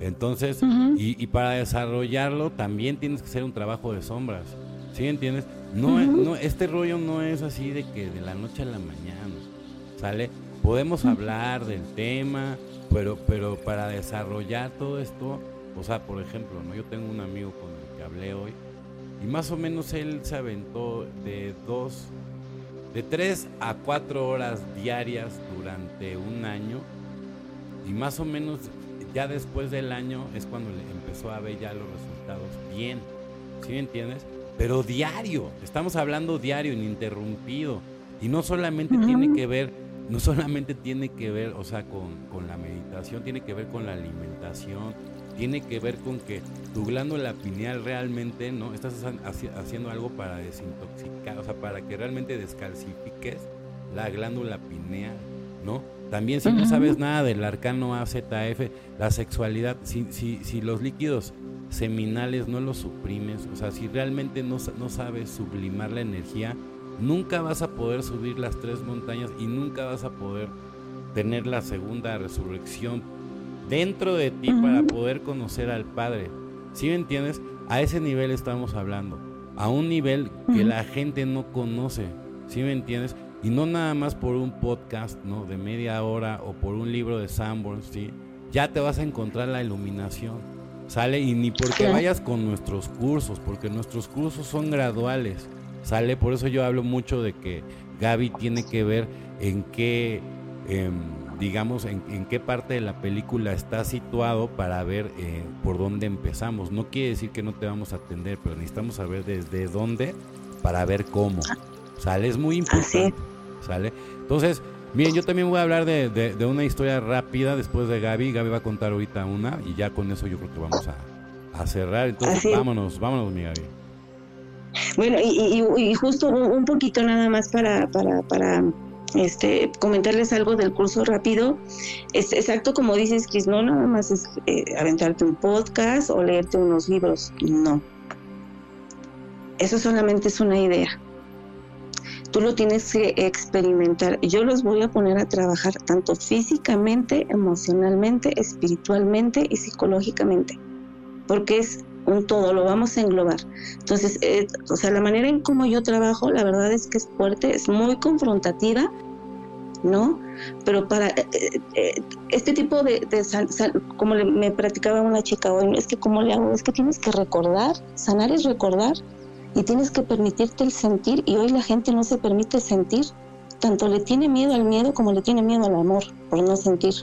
Entonces, y, y, para desarrollarlo también tienes que hacer un trabajo de sombras. ¿Sí entiendes? No, no, este rollo no es así de que de la noche a la mañana, ¿sale? podemos hablar del tema, pero, pero para desarrollar todo esto, o sea, por ejemplo, ¿no? yo tengo un amigo con el que hablé hoy y más o menos él se aventó de dos, de tres a cuatro horas diarias durante un año y más o menos ya después del año es cuando le empezó a ver ya los resultados bien, ¿sí me entiendes? Pero diario, estamos hablando diario, ininterrumpido y no solamente tiene que ver no solamente tiene que ver, o sea, con, con la meditación, tiene que ver con la alimentación, tiene que ver con que tu glándula pineal realmente, ¿no? Estás haciendo algo para desintoxicar, o sea, para que realmente descalcifiques la glándula pineal, ¿no? También si no sabes nada del arcano AZF, la sexualidad, si, si, si los líquidos seminales no los suprimes, o sea, si realmente no, no sabes sublimar la energía, nunca vas a poder subir las tres montañas y nunca vas a poder tener la segunda resurrección dentro de ti para poder conocer al Padre. ¿Sí me entiendes? A ese nivel estamos hablando. A un nivel que la gente no conoce. ¿Sí me entiendes? Y no nada más por un podcast, ¿no? De media hora o por un libro de Sanborns, ¿sí? Ya te vas a encontrar la iluminación. ¿Sale? Y ni porque vayas con nuestros cursos, porque nuestros cursos son graduales. ¿Sale? Por eso yo hablo mucho de que Gaby tiene que ver en qué... Em, digamos, en, qué parte de la película está situado para ver eh, por dónde empezamos. No quiere decir que no te vamos a atender, pero necesitamos saber desde dónde para ver cómo. ¿Sale? Es muy importante. ¿Sale? Entonces, miren, yo también voy a hablar de, una historia rápida después de Gaby. Gaby va a contar ahorita una y ya con eso yo creo que vamos a, cerrar. Entonces, vámonos, vámonos, mi Gaby. Bueno, y, justo un, poquito nada más para, para, para este, comentarles algo del curso rápido. Es exacto como dices, Chris, no nada más es eh, aventarte un podcast o leerte unos libros, no. Eso solamente es una idea. Tú lo tienes que experimentar. Yo los voy a poner a trabajar tanto físicamente, emocionalmente, espiritualmente y psicológicamente, porque es un todo, lo vamos a englobar. Entonces, eh, o sea, la manera en cómo yo trabajo, la verdad es que es fuerte, es muy confrontativa, ¿no? Pero para eh, eh, este tipo de, como me practicaba una chica hoy, es que como le hago, es que tienes que recordar, sanar es recordar y tienes que permitirte el sentir y hoy la gente no se permite sentir, tanto le tiene miedo al miedo como le tiene miedo al amor por no sentir.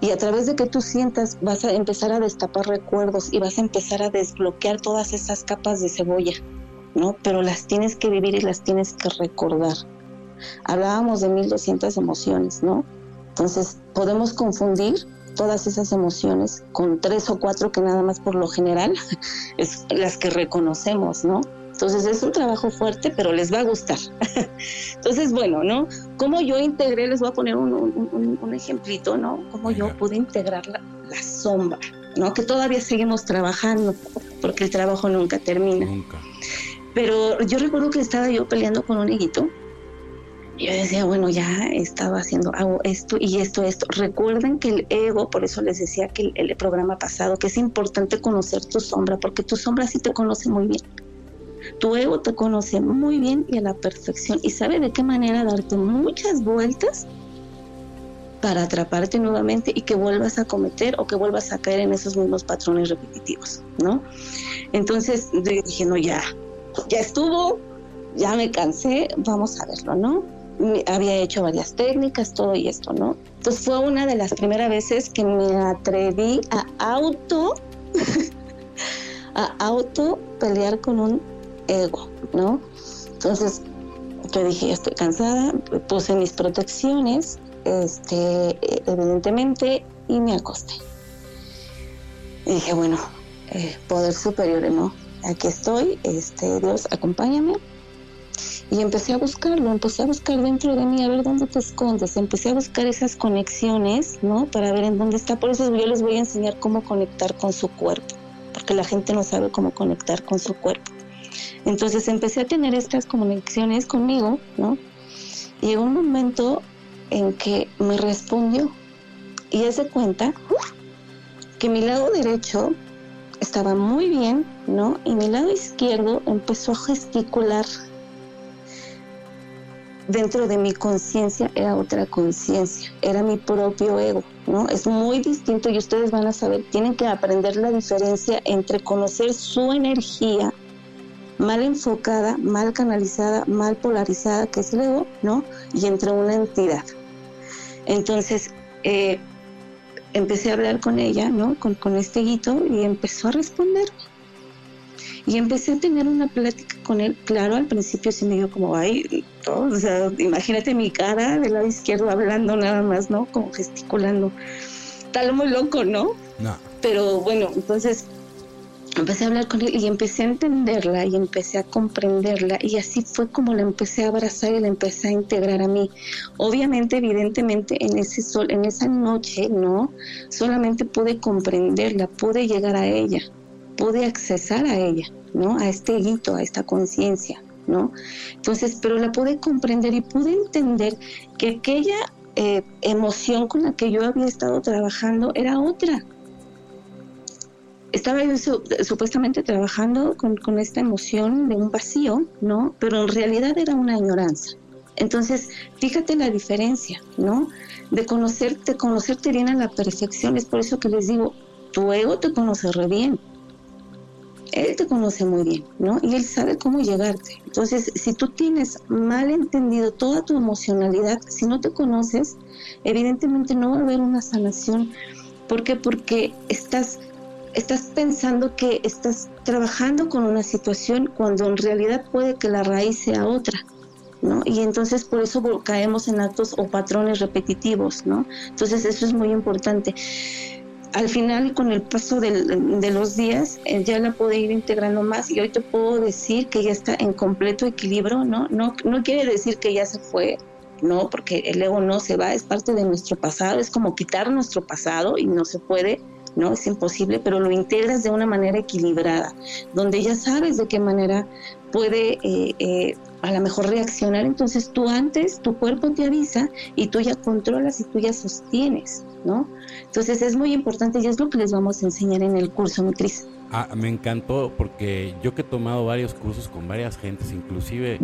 Y a través de que tú sientas vas a empezar a destapar recuerdos y vas a empezar a desbloquear todas esas capas de cebolla, ¿no? Pero las tienes que vivir y las tienes que recordar. Hablábamos de 1200 emociones, ¿no? Entonces, podemos confundir todas esas emociones con tres o cuatro que nada más por lo general es las que reconocemos, ¿no? Entonces es un trabajo fuerte, pero les va a gustar. Entonces, bueno, ¿no? Cómo yo integré, les voy a poner un, ejemplito, ¿no? Cómo yo pude integrar la, sombra, ¿no? Que todavía seguimos trabajando, porque el trabajo nunca termina. Nunca. Pero yo recuerdo que estaba yo peleando con un higuito. Yo decía, bueno, ya estaba haciendo, hago esto y esto, esto. Recuerden que el ego, por eso les decía que el, el programa pasado, que es importante conocer tu sombra, porque tu sombra sí te conoce muy bien tu ego te conoce muy bien y a la perfección y sabe de qué manera darte muchas vueltas para atraparte nuevamente y que vuelvas a cometer o que vuelvas a caer en esos mismos patrones repetitivos, ¿no? Entonces dije, no, ya, ya estuvo, ya me cansé, vamos a verlo, ¿no? Había hecho varias técnicas, todo y esto, ¿no? Entonces fue una de las primeras veces que me atreví a auto, a auto pelear con un ego, ¿no? Entonces, yo dije, estoy cansada, puse mis protecciones, este, evidentemente, y me acosté. Y dije, bueno, eh, poder superior, ¿no? Aquí estoy, este, Dios, acompáñame. Y empecé a buscarlo, empecé a buscar dentro de mí, a ver dónde te escondes. Empecé a buscar esas conexiones, ¿no? Para ver en dónde está. Por eso yo les voy a enseñar cómo conectar con su cuerpo, porque la gente no sabe cómo conectar con su cuerpo. Entonces empecé a tener estas conexiones conmigo, ¿no? Y llegó un momento en que me respondió y se cuenta que mi lado derecho estaba muy bien, ¿no? Y mi lado izquierdo empezó a gesticular. Dentro de mi conciencia era otra conciencia, era mi propio ego, ¿no? Es muy distinto y ustedes van a saber, tienen que aprender la diferencia entre conocer su energía mal enfocada, mal canalizada, mal polarizada, que es el ego, ¿no? Y entre una entidad. Entonces, eh, empecé a hablar con ella, ¿no? Con, con este guito y empezó a responderme. Y empecé a tener una plática con él. Claro, al principio sí me dio como, ay, todo, o sea, imagínate mi cara del lado izquierdo hablando nada más, ¿no? Como gesticulando. Tal muy loco, ¿no? No. Pero bueno, entonces empecé a hablar con él y empecé a entenderla y empecé a comprenderla y así fue como la empecé a abrazar y la empecé a integrar a mí. Obviamente, evidentemente, en ese sol, en esa noche, ¿no? Solamente pude comprenderla, pude llegar a ella, pude accesar a ella, ¿no? A este hito, a esta conciencia, ¿no? Entonces, pero la pude comprender y pude entender que aquella eh, emoción con la que yo había estado trabajando era otra, estaba yo supuestamente trabajando con, con, esta emoción de un vacío, ¿no? Pero en realidad era una añoranza. Entonces, fíjate la diferencia, ¿no? De conocerte, conocerte bien a la perfección. Es por eso que les digo, tu ego te conoce re bien. Él te conoce muy bien, ¿no? Y él sabe cómo llegarte. Entonces, si tú tienes mal entendido toda tu emocionalidad, si no te conoces, evidentemente no va a haber una sanación. ¿Por qué? Porque estás estás pensando que estás trabajando con una situación cuando en realidad puede que la raíz sea otra. ¿No? Y entonces por eso caemos en actos o patrones repetitivos, ¿no? Entonces eso es muy importante. Al final, con el paso de los días, eh, ya la puedo ir integrando más y hoy te puedo decir que ya está en completo equilibrio, ¿no? No, no quiere decir que ya se fue, no, porque el ego no se va, es parte de nuestro pasado, es como quitar nuestro pasado y no se puede, ¿no? Es imposible, pero lo integras de una manera equilibrada, donde ya sabes de qué manera puede eh, eh, a lo mejor reaccionar. Entonces tú antes, tu cuerpo te avisa y tú ya controlas y tú ya sostienes, ¿no? Entonces es muy importante y es lo que les vamos a enseñar en el curso, mi Cris. Ah, me encantó porque yo que he tomado varios cursos con varias gentes, inclusive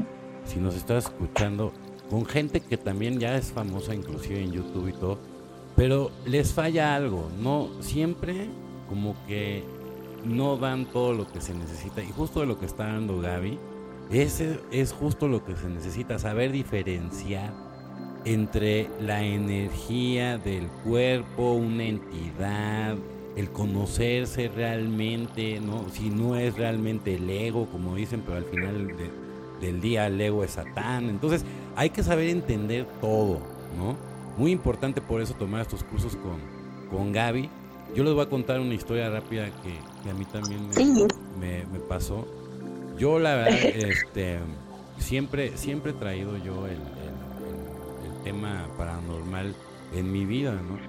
si nos estás escuchando, con gente que también ya es famosa, inclusive en YouTube y todo, pero les falla algo, no siempre como que no dan todo lo que se necesita y justo de lo que está dando Gaby, ese es justo lo que se necesita, saber diferenciar entre la energía del cuerpo, una entidad, el conocerse realmente, ¿no? Si no es realmente el ego, como dicen, pero al final del día el ego es Satán. Entonces hay que saber entender todo, ¿no? Muy importante por eso tomar estos cursos con, con Gaby. Yo les voy a contar una historia rápida que, a mí también me, pasó. Yo la verdad, este, siempre, siempre he traído yo el, tema paranormal en mi vida, ¿no?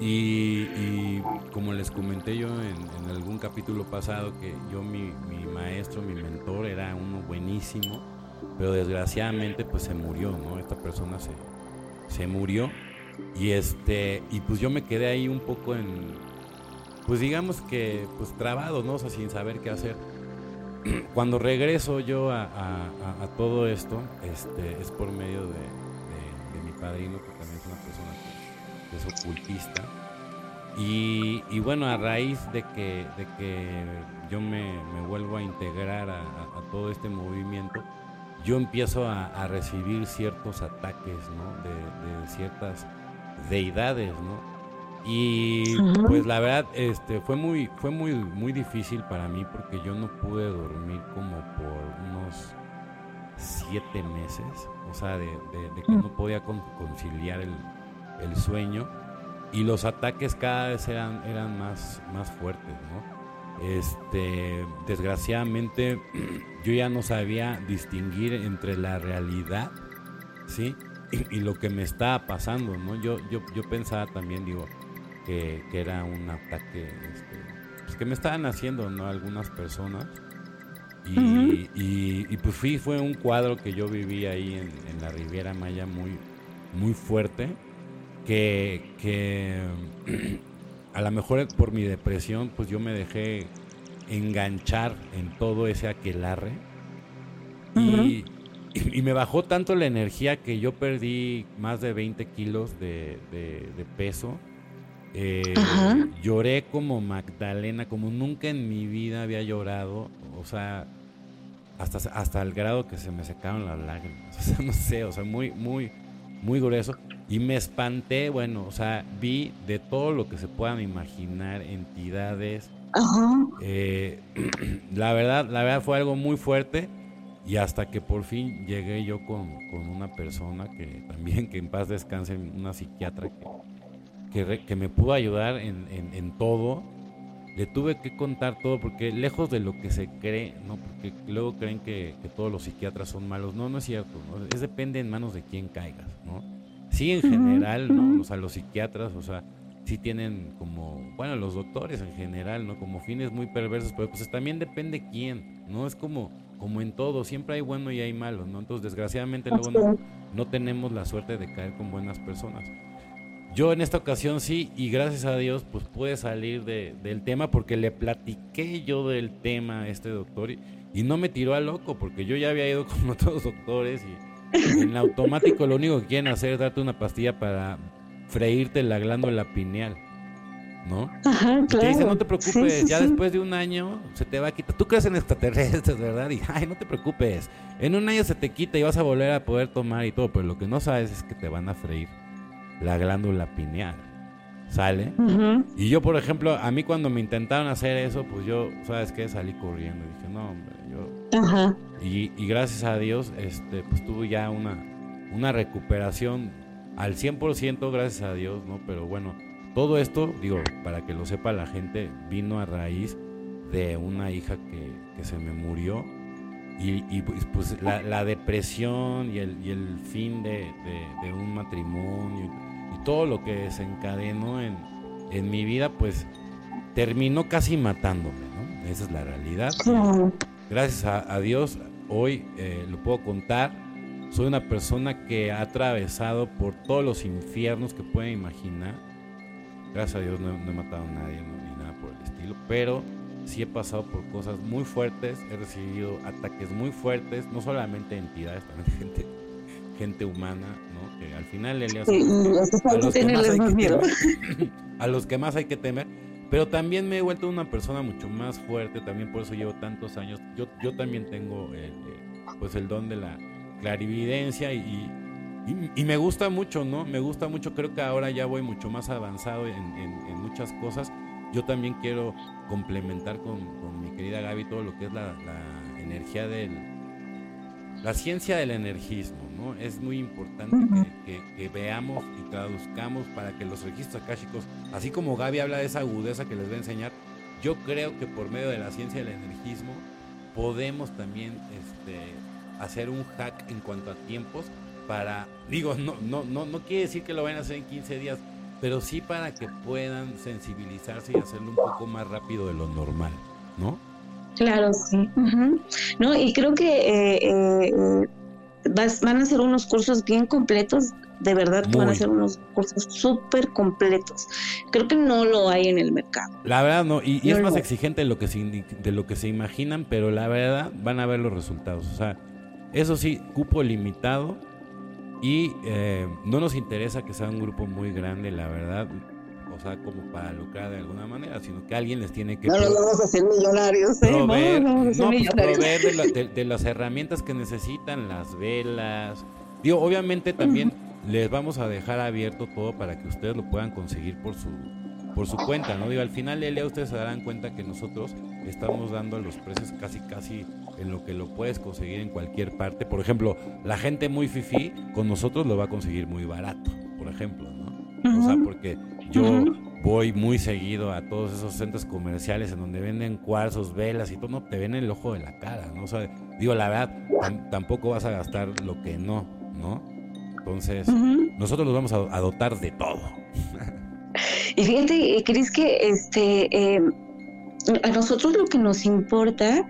Y, como les comenté yo en, algún capítulo pasado, que yo mi, mi, maestro, mi mentor era uno buenísimo, pero desgraciadamente pues se murió, ¿no? Esta persona se, se murió y este y pues yo me quedé ahí un poco en pues digamos que pues trabado no o sea sin saber qué hacer cuando regreso yo a, todo esto este es por medio de, mi padrino que también es una persona que, es ocultista y, bueno a raíz de que de que yo me, vuelvo a integrar a, todo este movimiento yo empiezo a, recibir ciertos ataques. De, ciertas deidades, ¿no? Y pues la verdad, este, fue muy, fue muy, muy difícil para mí porque yo no pude dormir como por unos siete meses, o sea, de, que no podía conciliar el, el, sueño y los ataques cada vez eran, eran más, más fuertes, ¿no? Este, desgraciadamente, yo ya no sabía distinguir entre la realidad, ¿sí? Y, lo que me estaba pasando, ¿no? Yo, yo, yo pensaba también, digo, que, era un ataque, este, pues que me estaban haciendo, ¿no? Algunas personas. Y, y, pues fui, fue un cuadro que yo viví ahí en, en la Riviera Maya muy, muy fuerte, que, que a lo mejor por mi depresión, pues yo me dejé enganchar en todo ese aquelarre. y, me bajó tanto la energía que yo perdí más de 20 kilos de, peso. Eh, lloré como Magdalena, como nunca en mi vida había llorado. O sea, hasta, hasta el grado que se me secaron las lágrimas. O sea, no sé, o sea, muy, muy, muy grueso. Y me espanté, bueno, o sea, vi de todo lo que se puedan imaginar, entidades. Eh, la verdad, la verdad fue algo muy fuerte. Y hasta que por fin llegué yo con, una persona que también, que en paz descanse, una psiquiatra que, que, me pudo ayudar en, en, todo. Le tuve que contar todo porque lejos de lo que se cree, ¿no? Porque luego creen que, todos los psiquiatras son malos. No, no es cierto. Es depende en manos de quién caigas, ¿no? Sí, en general, ¿no? O sea, los psiquiatras, o sea, sí tienen como, bueno, los doctores en general, ¿no? Como fines muy perversos, pero pues también depende quién, ¿no? Es como, como en todo, siempre hay bueno y hay malo, ¿no? Entonces, desgraciadamente, luego no, tenemos la suerte de caer con buenas personas. Yo en esta ocasión sí, y gracias a Dios, pues pude salir de, del tema porque le platiqué yo del tema a este doctor y, y no me tiró a loco, porque yo ya había ido con otros doctores y en automático lo único que quieren hacer es darte una pastilla para freírte la glándula pineal. ¿No? Ajá, claro. te dicen, no te preocupes, ya después de un año se te va a quitar. Tú crees en extraterrestres, ¿verdad? Y, ay, no te preocupes. En un año se te quita y vas a volver a poder tomar y todo, pero lo que no sabes es que te van a freír la glándula pineal. ¿Sale? Y yo, por ejemplo, a mí cuando me intentaron hacer eso, pues yo, ¿sabes qué? Salí corriendo. Y dije, no, hombre, yo... Ajá. Y, gracias a Dios, este, pues tuve ya una, una recuperación al 100%, gracias a Dios, ¿no? Pero bueno, todo esto, digo, para que lo sepa la gente, vino a raíz de una hija que, que se me murió y, pues, pues la, depresión y el, y el fin de, de, un matrimonio y, todo lo que desencadenó en, en mi vida, pues terminó casi matándome, ¿no? Esa es la realidad. Gracias a, a Dios, hoy eh, lo puedo contar. Soy una persona que ha atravesado por todos los infiernos que pueden imaginar. Gracias a Dios no, he matado a nadie ni nada por el estilo, pero sí he pasado por cosas muy fuertes, he recibido ataques muy fuertes, no solamente entidades, también gente, gente humana, ¿no? Al final Elias, a, los que más hay que temer, a los que más hay que temer pero también me he vuelto una persona mucho más fuerte, también por eso llevo tantos años. Yo, yo también tengo el, pues el don de la clarividencia y, y, me gusta mucho, ¿no? Me gusta mucho, creo que ahora ya voy mucho más avanzado en, en, muchas cosas. Yo también quiero complementar con, con, mi querida Gaby todo lo que es la, la energía del... La ciencia del energismo, ¿no? Es muy importante que, que, veamos y traduzcamos para que los registros akáshicos, así como Gaby habla de esa agudeza que les voy a enseñar, yo creo que por medio de la ciencia del energismo podemos también este, hacer un hack en cuanto a tiempos para, digo, no, no, no, no quiere decir que lo vayan a hacer en 15 días, pero sí para que puedan sensibilizarse y hacerlo un poco más rápido de lo normal, ¿no? Claro, sí. No, y creo que eh, eh, van a ser unos cursos bien completos, de verdad van a ser unos cursos súper completos. Creo que no lo hay en el mercado. La verdad no, y, es más exigente de lo, que se, de lo que se imaginan, pero la verdad van a ver los resultados. O sea, eso sí, cupo limitado y eh, no nos interesa que sea un grupo muy grande, la verdad o sea, como para lucrar de alguna manera, sino que alguien les tiene que... No vamos a hacer millonarios, ¿eh? Proveer, no, no, pues, proveer de, las herramientas que necesitan, las velas. Digo, obviamente también les vamos a dejar abierto todo para que ustedes lo puedan conseguir por su por su cuenta, ¿no? Digo, al final, Elia, ustedes se darán cuenta que nosotros estamos dando los precios casi, casi en lo que lo puedes conseguir en cualquier parte. Por ejemplo, la gente muy fifi con nosotros lo va a conseguir muy barato, por ejemplo, ¿no? O sea, porque yo voy muy seguido a todos esos centros comerciales en donde venden cuarzos, velas y todo, no te ven el ojo de la cara, ¿no? O sea, digo, la verdad, tampoco vas a gastar lo que no, ¿no? Entonces, nosotros nos vamos a, dotar de todo. y fíjate, Cris, que este, eh, a nosotros lo que nos importa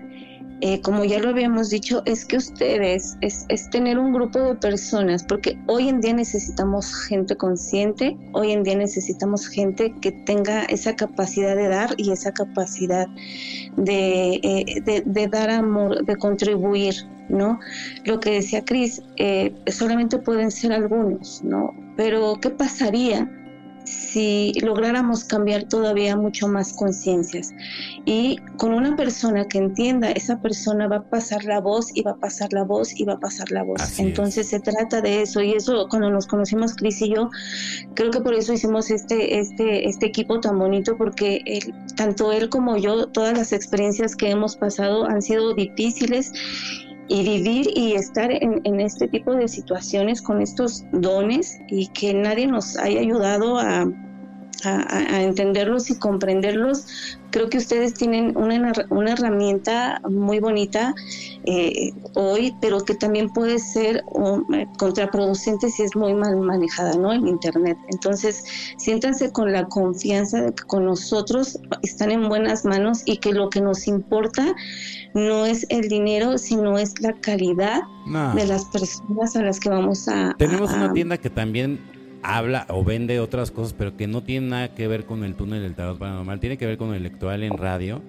eh, como ya lo habíamos dicho, es que ustedes, es, tener un grupo de personas, porque hoy en día necesitamos gente consciente, hoy en día necesitamos gente que tenga esa capacidad de dar y esa capacidad de, eh, dar amor, de contribuir, ¿no? Lo que decía Cris, eh, solamente pueden ser algunos, ¿no? Pero ¿qué pasaría si lográramos cambiar todavía mucho más conciencias. Y con una persona que entienda, esa persona va a pasar la voz y va a pasar la voz y va a pasar la voz. Entonces se trata de eso. Y eso cuando nos conocimos Cris y yo, creo que por eso hicimos este, este, este equipo tan bonito, porque tanto él como yo, todas las experiencias que hemos pasado han sido difíciles y vivir y estar en, este tipo de situaciones con estos dones y que nadie nos haya ayudado a, a, entenderlos y comprenderlos. Creo que ustedes tienen una, una herramienta muy bonita eh, hoy, pero que también puede ser eh, contraproducente si es muy mal manejada, ¿no? En Internet. Entonces, siéntanse con la confianza de que con nosotros están en buenas manos y que lo que nos importa no es el dinero, sino es la calidad de las personas a las que vamos a... Tenemos una tienda que también habla o vende otras cosas, pero que no tiene nada que ver con el túnel del tarot paranormal, tiene que ver con el electoral en radio.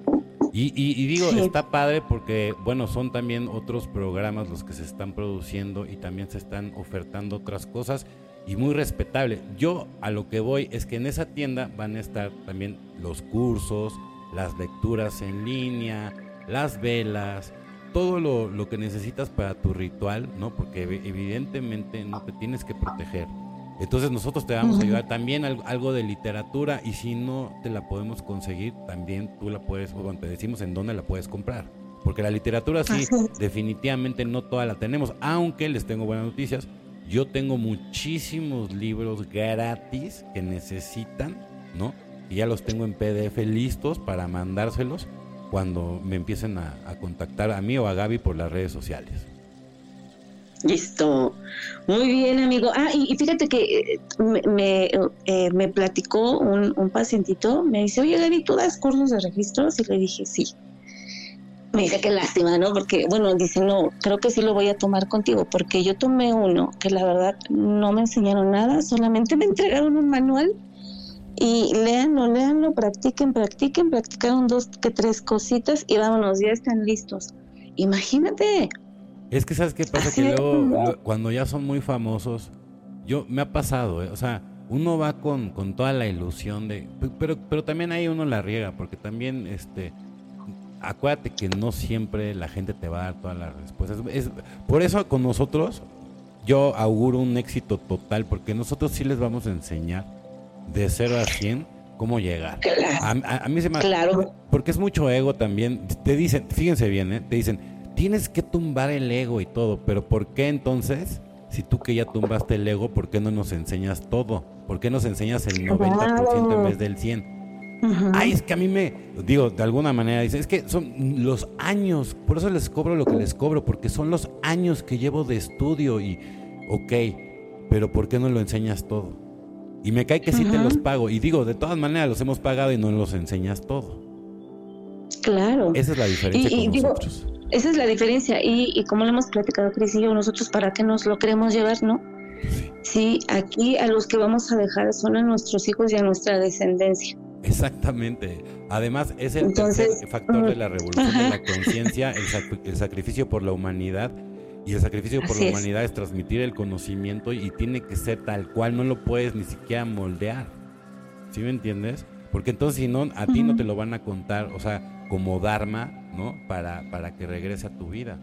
Y, digo, está padre porque, bueno, son también otros programas los que se están produciendo y también se están ofertando otras cosas y muy respetable. Yo a lo que voy es que en esa tienda van a estar también los cursos, las lecturas en línea, las velas, todo lo, lo que necesitas para tu ritual, ¿no? Porque evidentemente no te tienes que proteger entonces nosotros te vamos a ayudar también algo de literatura y si no te la podemos conseguir, también tú la puedes, bueno, te decimos en dónde la puedes comprar. Porque la literatura sí, definitivamente no toda la tenemos, aunque les tengo buenas noticias. Yo tengo muchísimos libros gratis que necesitan, ¿no? Y ya los tengo en PDF listos para mandárselos cuando me empiecen a, a contactar a mí o a Gaby por las redes sociales. Listo. Muy bien, amigo. Ah, y, fíjate que eh, me, eh, me, platicó un, un, pacientito, me dice, oye, Gaby, ¿tú das cursos de registros? Y le dije, sí. Me dice, qué lástima, ¿no? Porque, bueno, dice, no, creo que sí lo voy a tomar contigo, porque yo tomé uno que la verdad no me enseñaron nada, solamente me entregaron un manual y léanlo, léanlo, practiquen, practiquen, practicaron dos que tres cositas y vámonos, ya están listos. Imagínate, es que, ¿sabes qué pasa? que luego, cuando ya son muy famosos, yo me ha pasado, ¿eh? o sea, uno va con, con toda la ilusión de. Pero, pero también ahí uno la riega, porque también, este. Acuérdate que no siempre la gente te va a dar todas las respuestas. Es, por eso con nosotros, yo auguro un éxito total, porque nosotros sí les vamos a enseñar de 0 a 100 cómo llegar. A, mí se me. Claro. Porque es mucho ego también. Te dicen, fíjense bien, ¿eh? te dicen tienes que tumbar el ego y todo, pero ¿por qué entonces, si tú que ya tumbaste el ego, ¿por qué no nos enseñas todo? ¿Por qué nos enseñas el 90% en vez del 100%? Ay, es que a mí me, digo, de alguna manera, dice, es que son los años, por eso les cobro lo que les cobro, porque son los años que llevo de estudio y, ok, pero ¿por qué no lo enseñas todo? Y me cae que sí te los pago, y digo, de todas maneras los hemos pagado y no los enseñas todo. Claro. Esa es la diferencia con nosotros. Esa es la diferencia. Y, como lo hemos platicado Cris y yo, nosotros para qué nos lo queremos llevar, ¿no? Sí, aquí a los que vamos a dejar son a nuestros hijos y a nuestra descendencia. Exactamente. Además, es el factor de la revolución de la conciencia, el, sacrificio por la humanidad. Y el sacrificio por la humanidad es. transmitir el conocimiento y tiene que ser tal cual, no lo puedes ni siquiera moldear. ¿Sí me entiendes? Porque entonces si no, a ti no te lo van a contar, o sea, como Dharma, ¿no? Para, para que regrese a tu vida.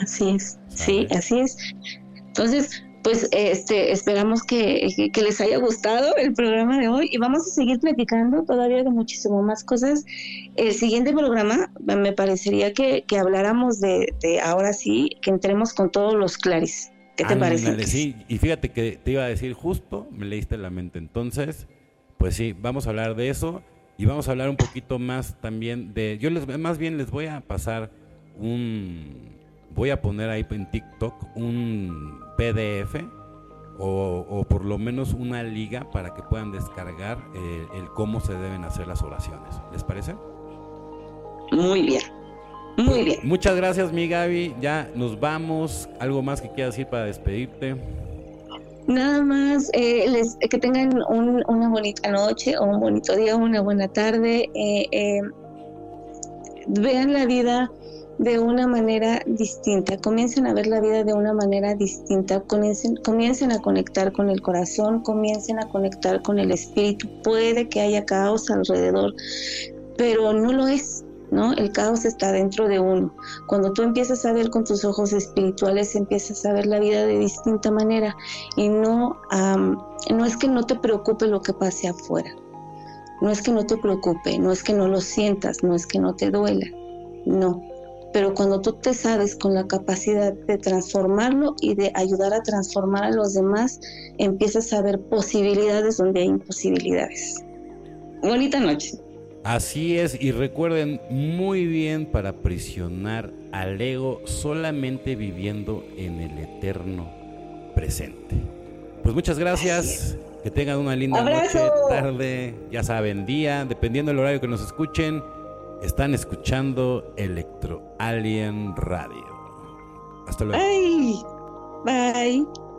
Así es, sí, así es. Entonces, pues este esperamos que, les haya gustado el programa de hoy y vamos a seguir platicando todavía de muchísimo más cosas. El siguiente programa me parecería que, habláramos de, ahora sí, que entremos con todos los claris. ¿Qué te parece? Sí, y fíjate que te iba a decir justo, me leíste la mente. Entonces, pues sí, vamos a hablar de eso y vamos a hablar un poquito más también de, yo les, más bien les voy a pasar un, voy a poner ahí en TikTok un PDF o, por lo menos una liga para que puedan descargar eh, el cómo se deben hacer las oraciones. ¿Les parece? Muy bien. Muy pues, bien. Muchas gracias, mi Gaby. Ya nos vamos. ¿Algo más que quieras decir para despedirte? Nada más, eh, les, que tengan una bonita noche o un bonito día, una buena tarde. Eh, eh, vean la vida de una manera distinta, comiencen a ver la vida de una manera distinta, comiencen, comiencen a conectar con el corazón, comiencen a conectar con el espíritu. Puede que haya caos alrededor, pero no lo es. ¿No? El caos está dentro de uno. Cuando tú empiezas a ver con tus ojos espirituales, empiezas a ver la vida de distinta manera y no, no es que no te preocupe lo que pase afuera, no es que no te preocupe, no es que no lo sientas, no es que no te duela, no, pero cuando tú te sabes con la capacidad de transformarlo y de ayudar a transformar a los demás, empiezas a ver posibilidades donde hay imposibilidades. Bonita noche. Así es, y recuerden muy bien para prisionar al ego solamente viviendo en el eterno presente. Pues muchas gracias, que tengan una linda noche, tarde, ya saben, día, dependiendo del horario que nos escuchen. Están escuchando Electro Alien Radio. Hasta luego. Bye. Bye.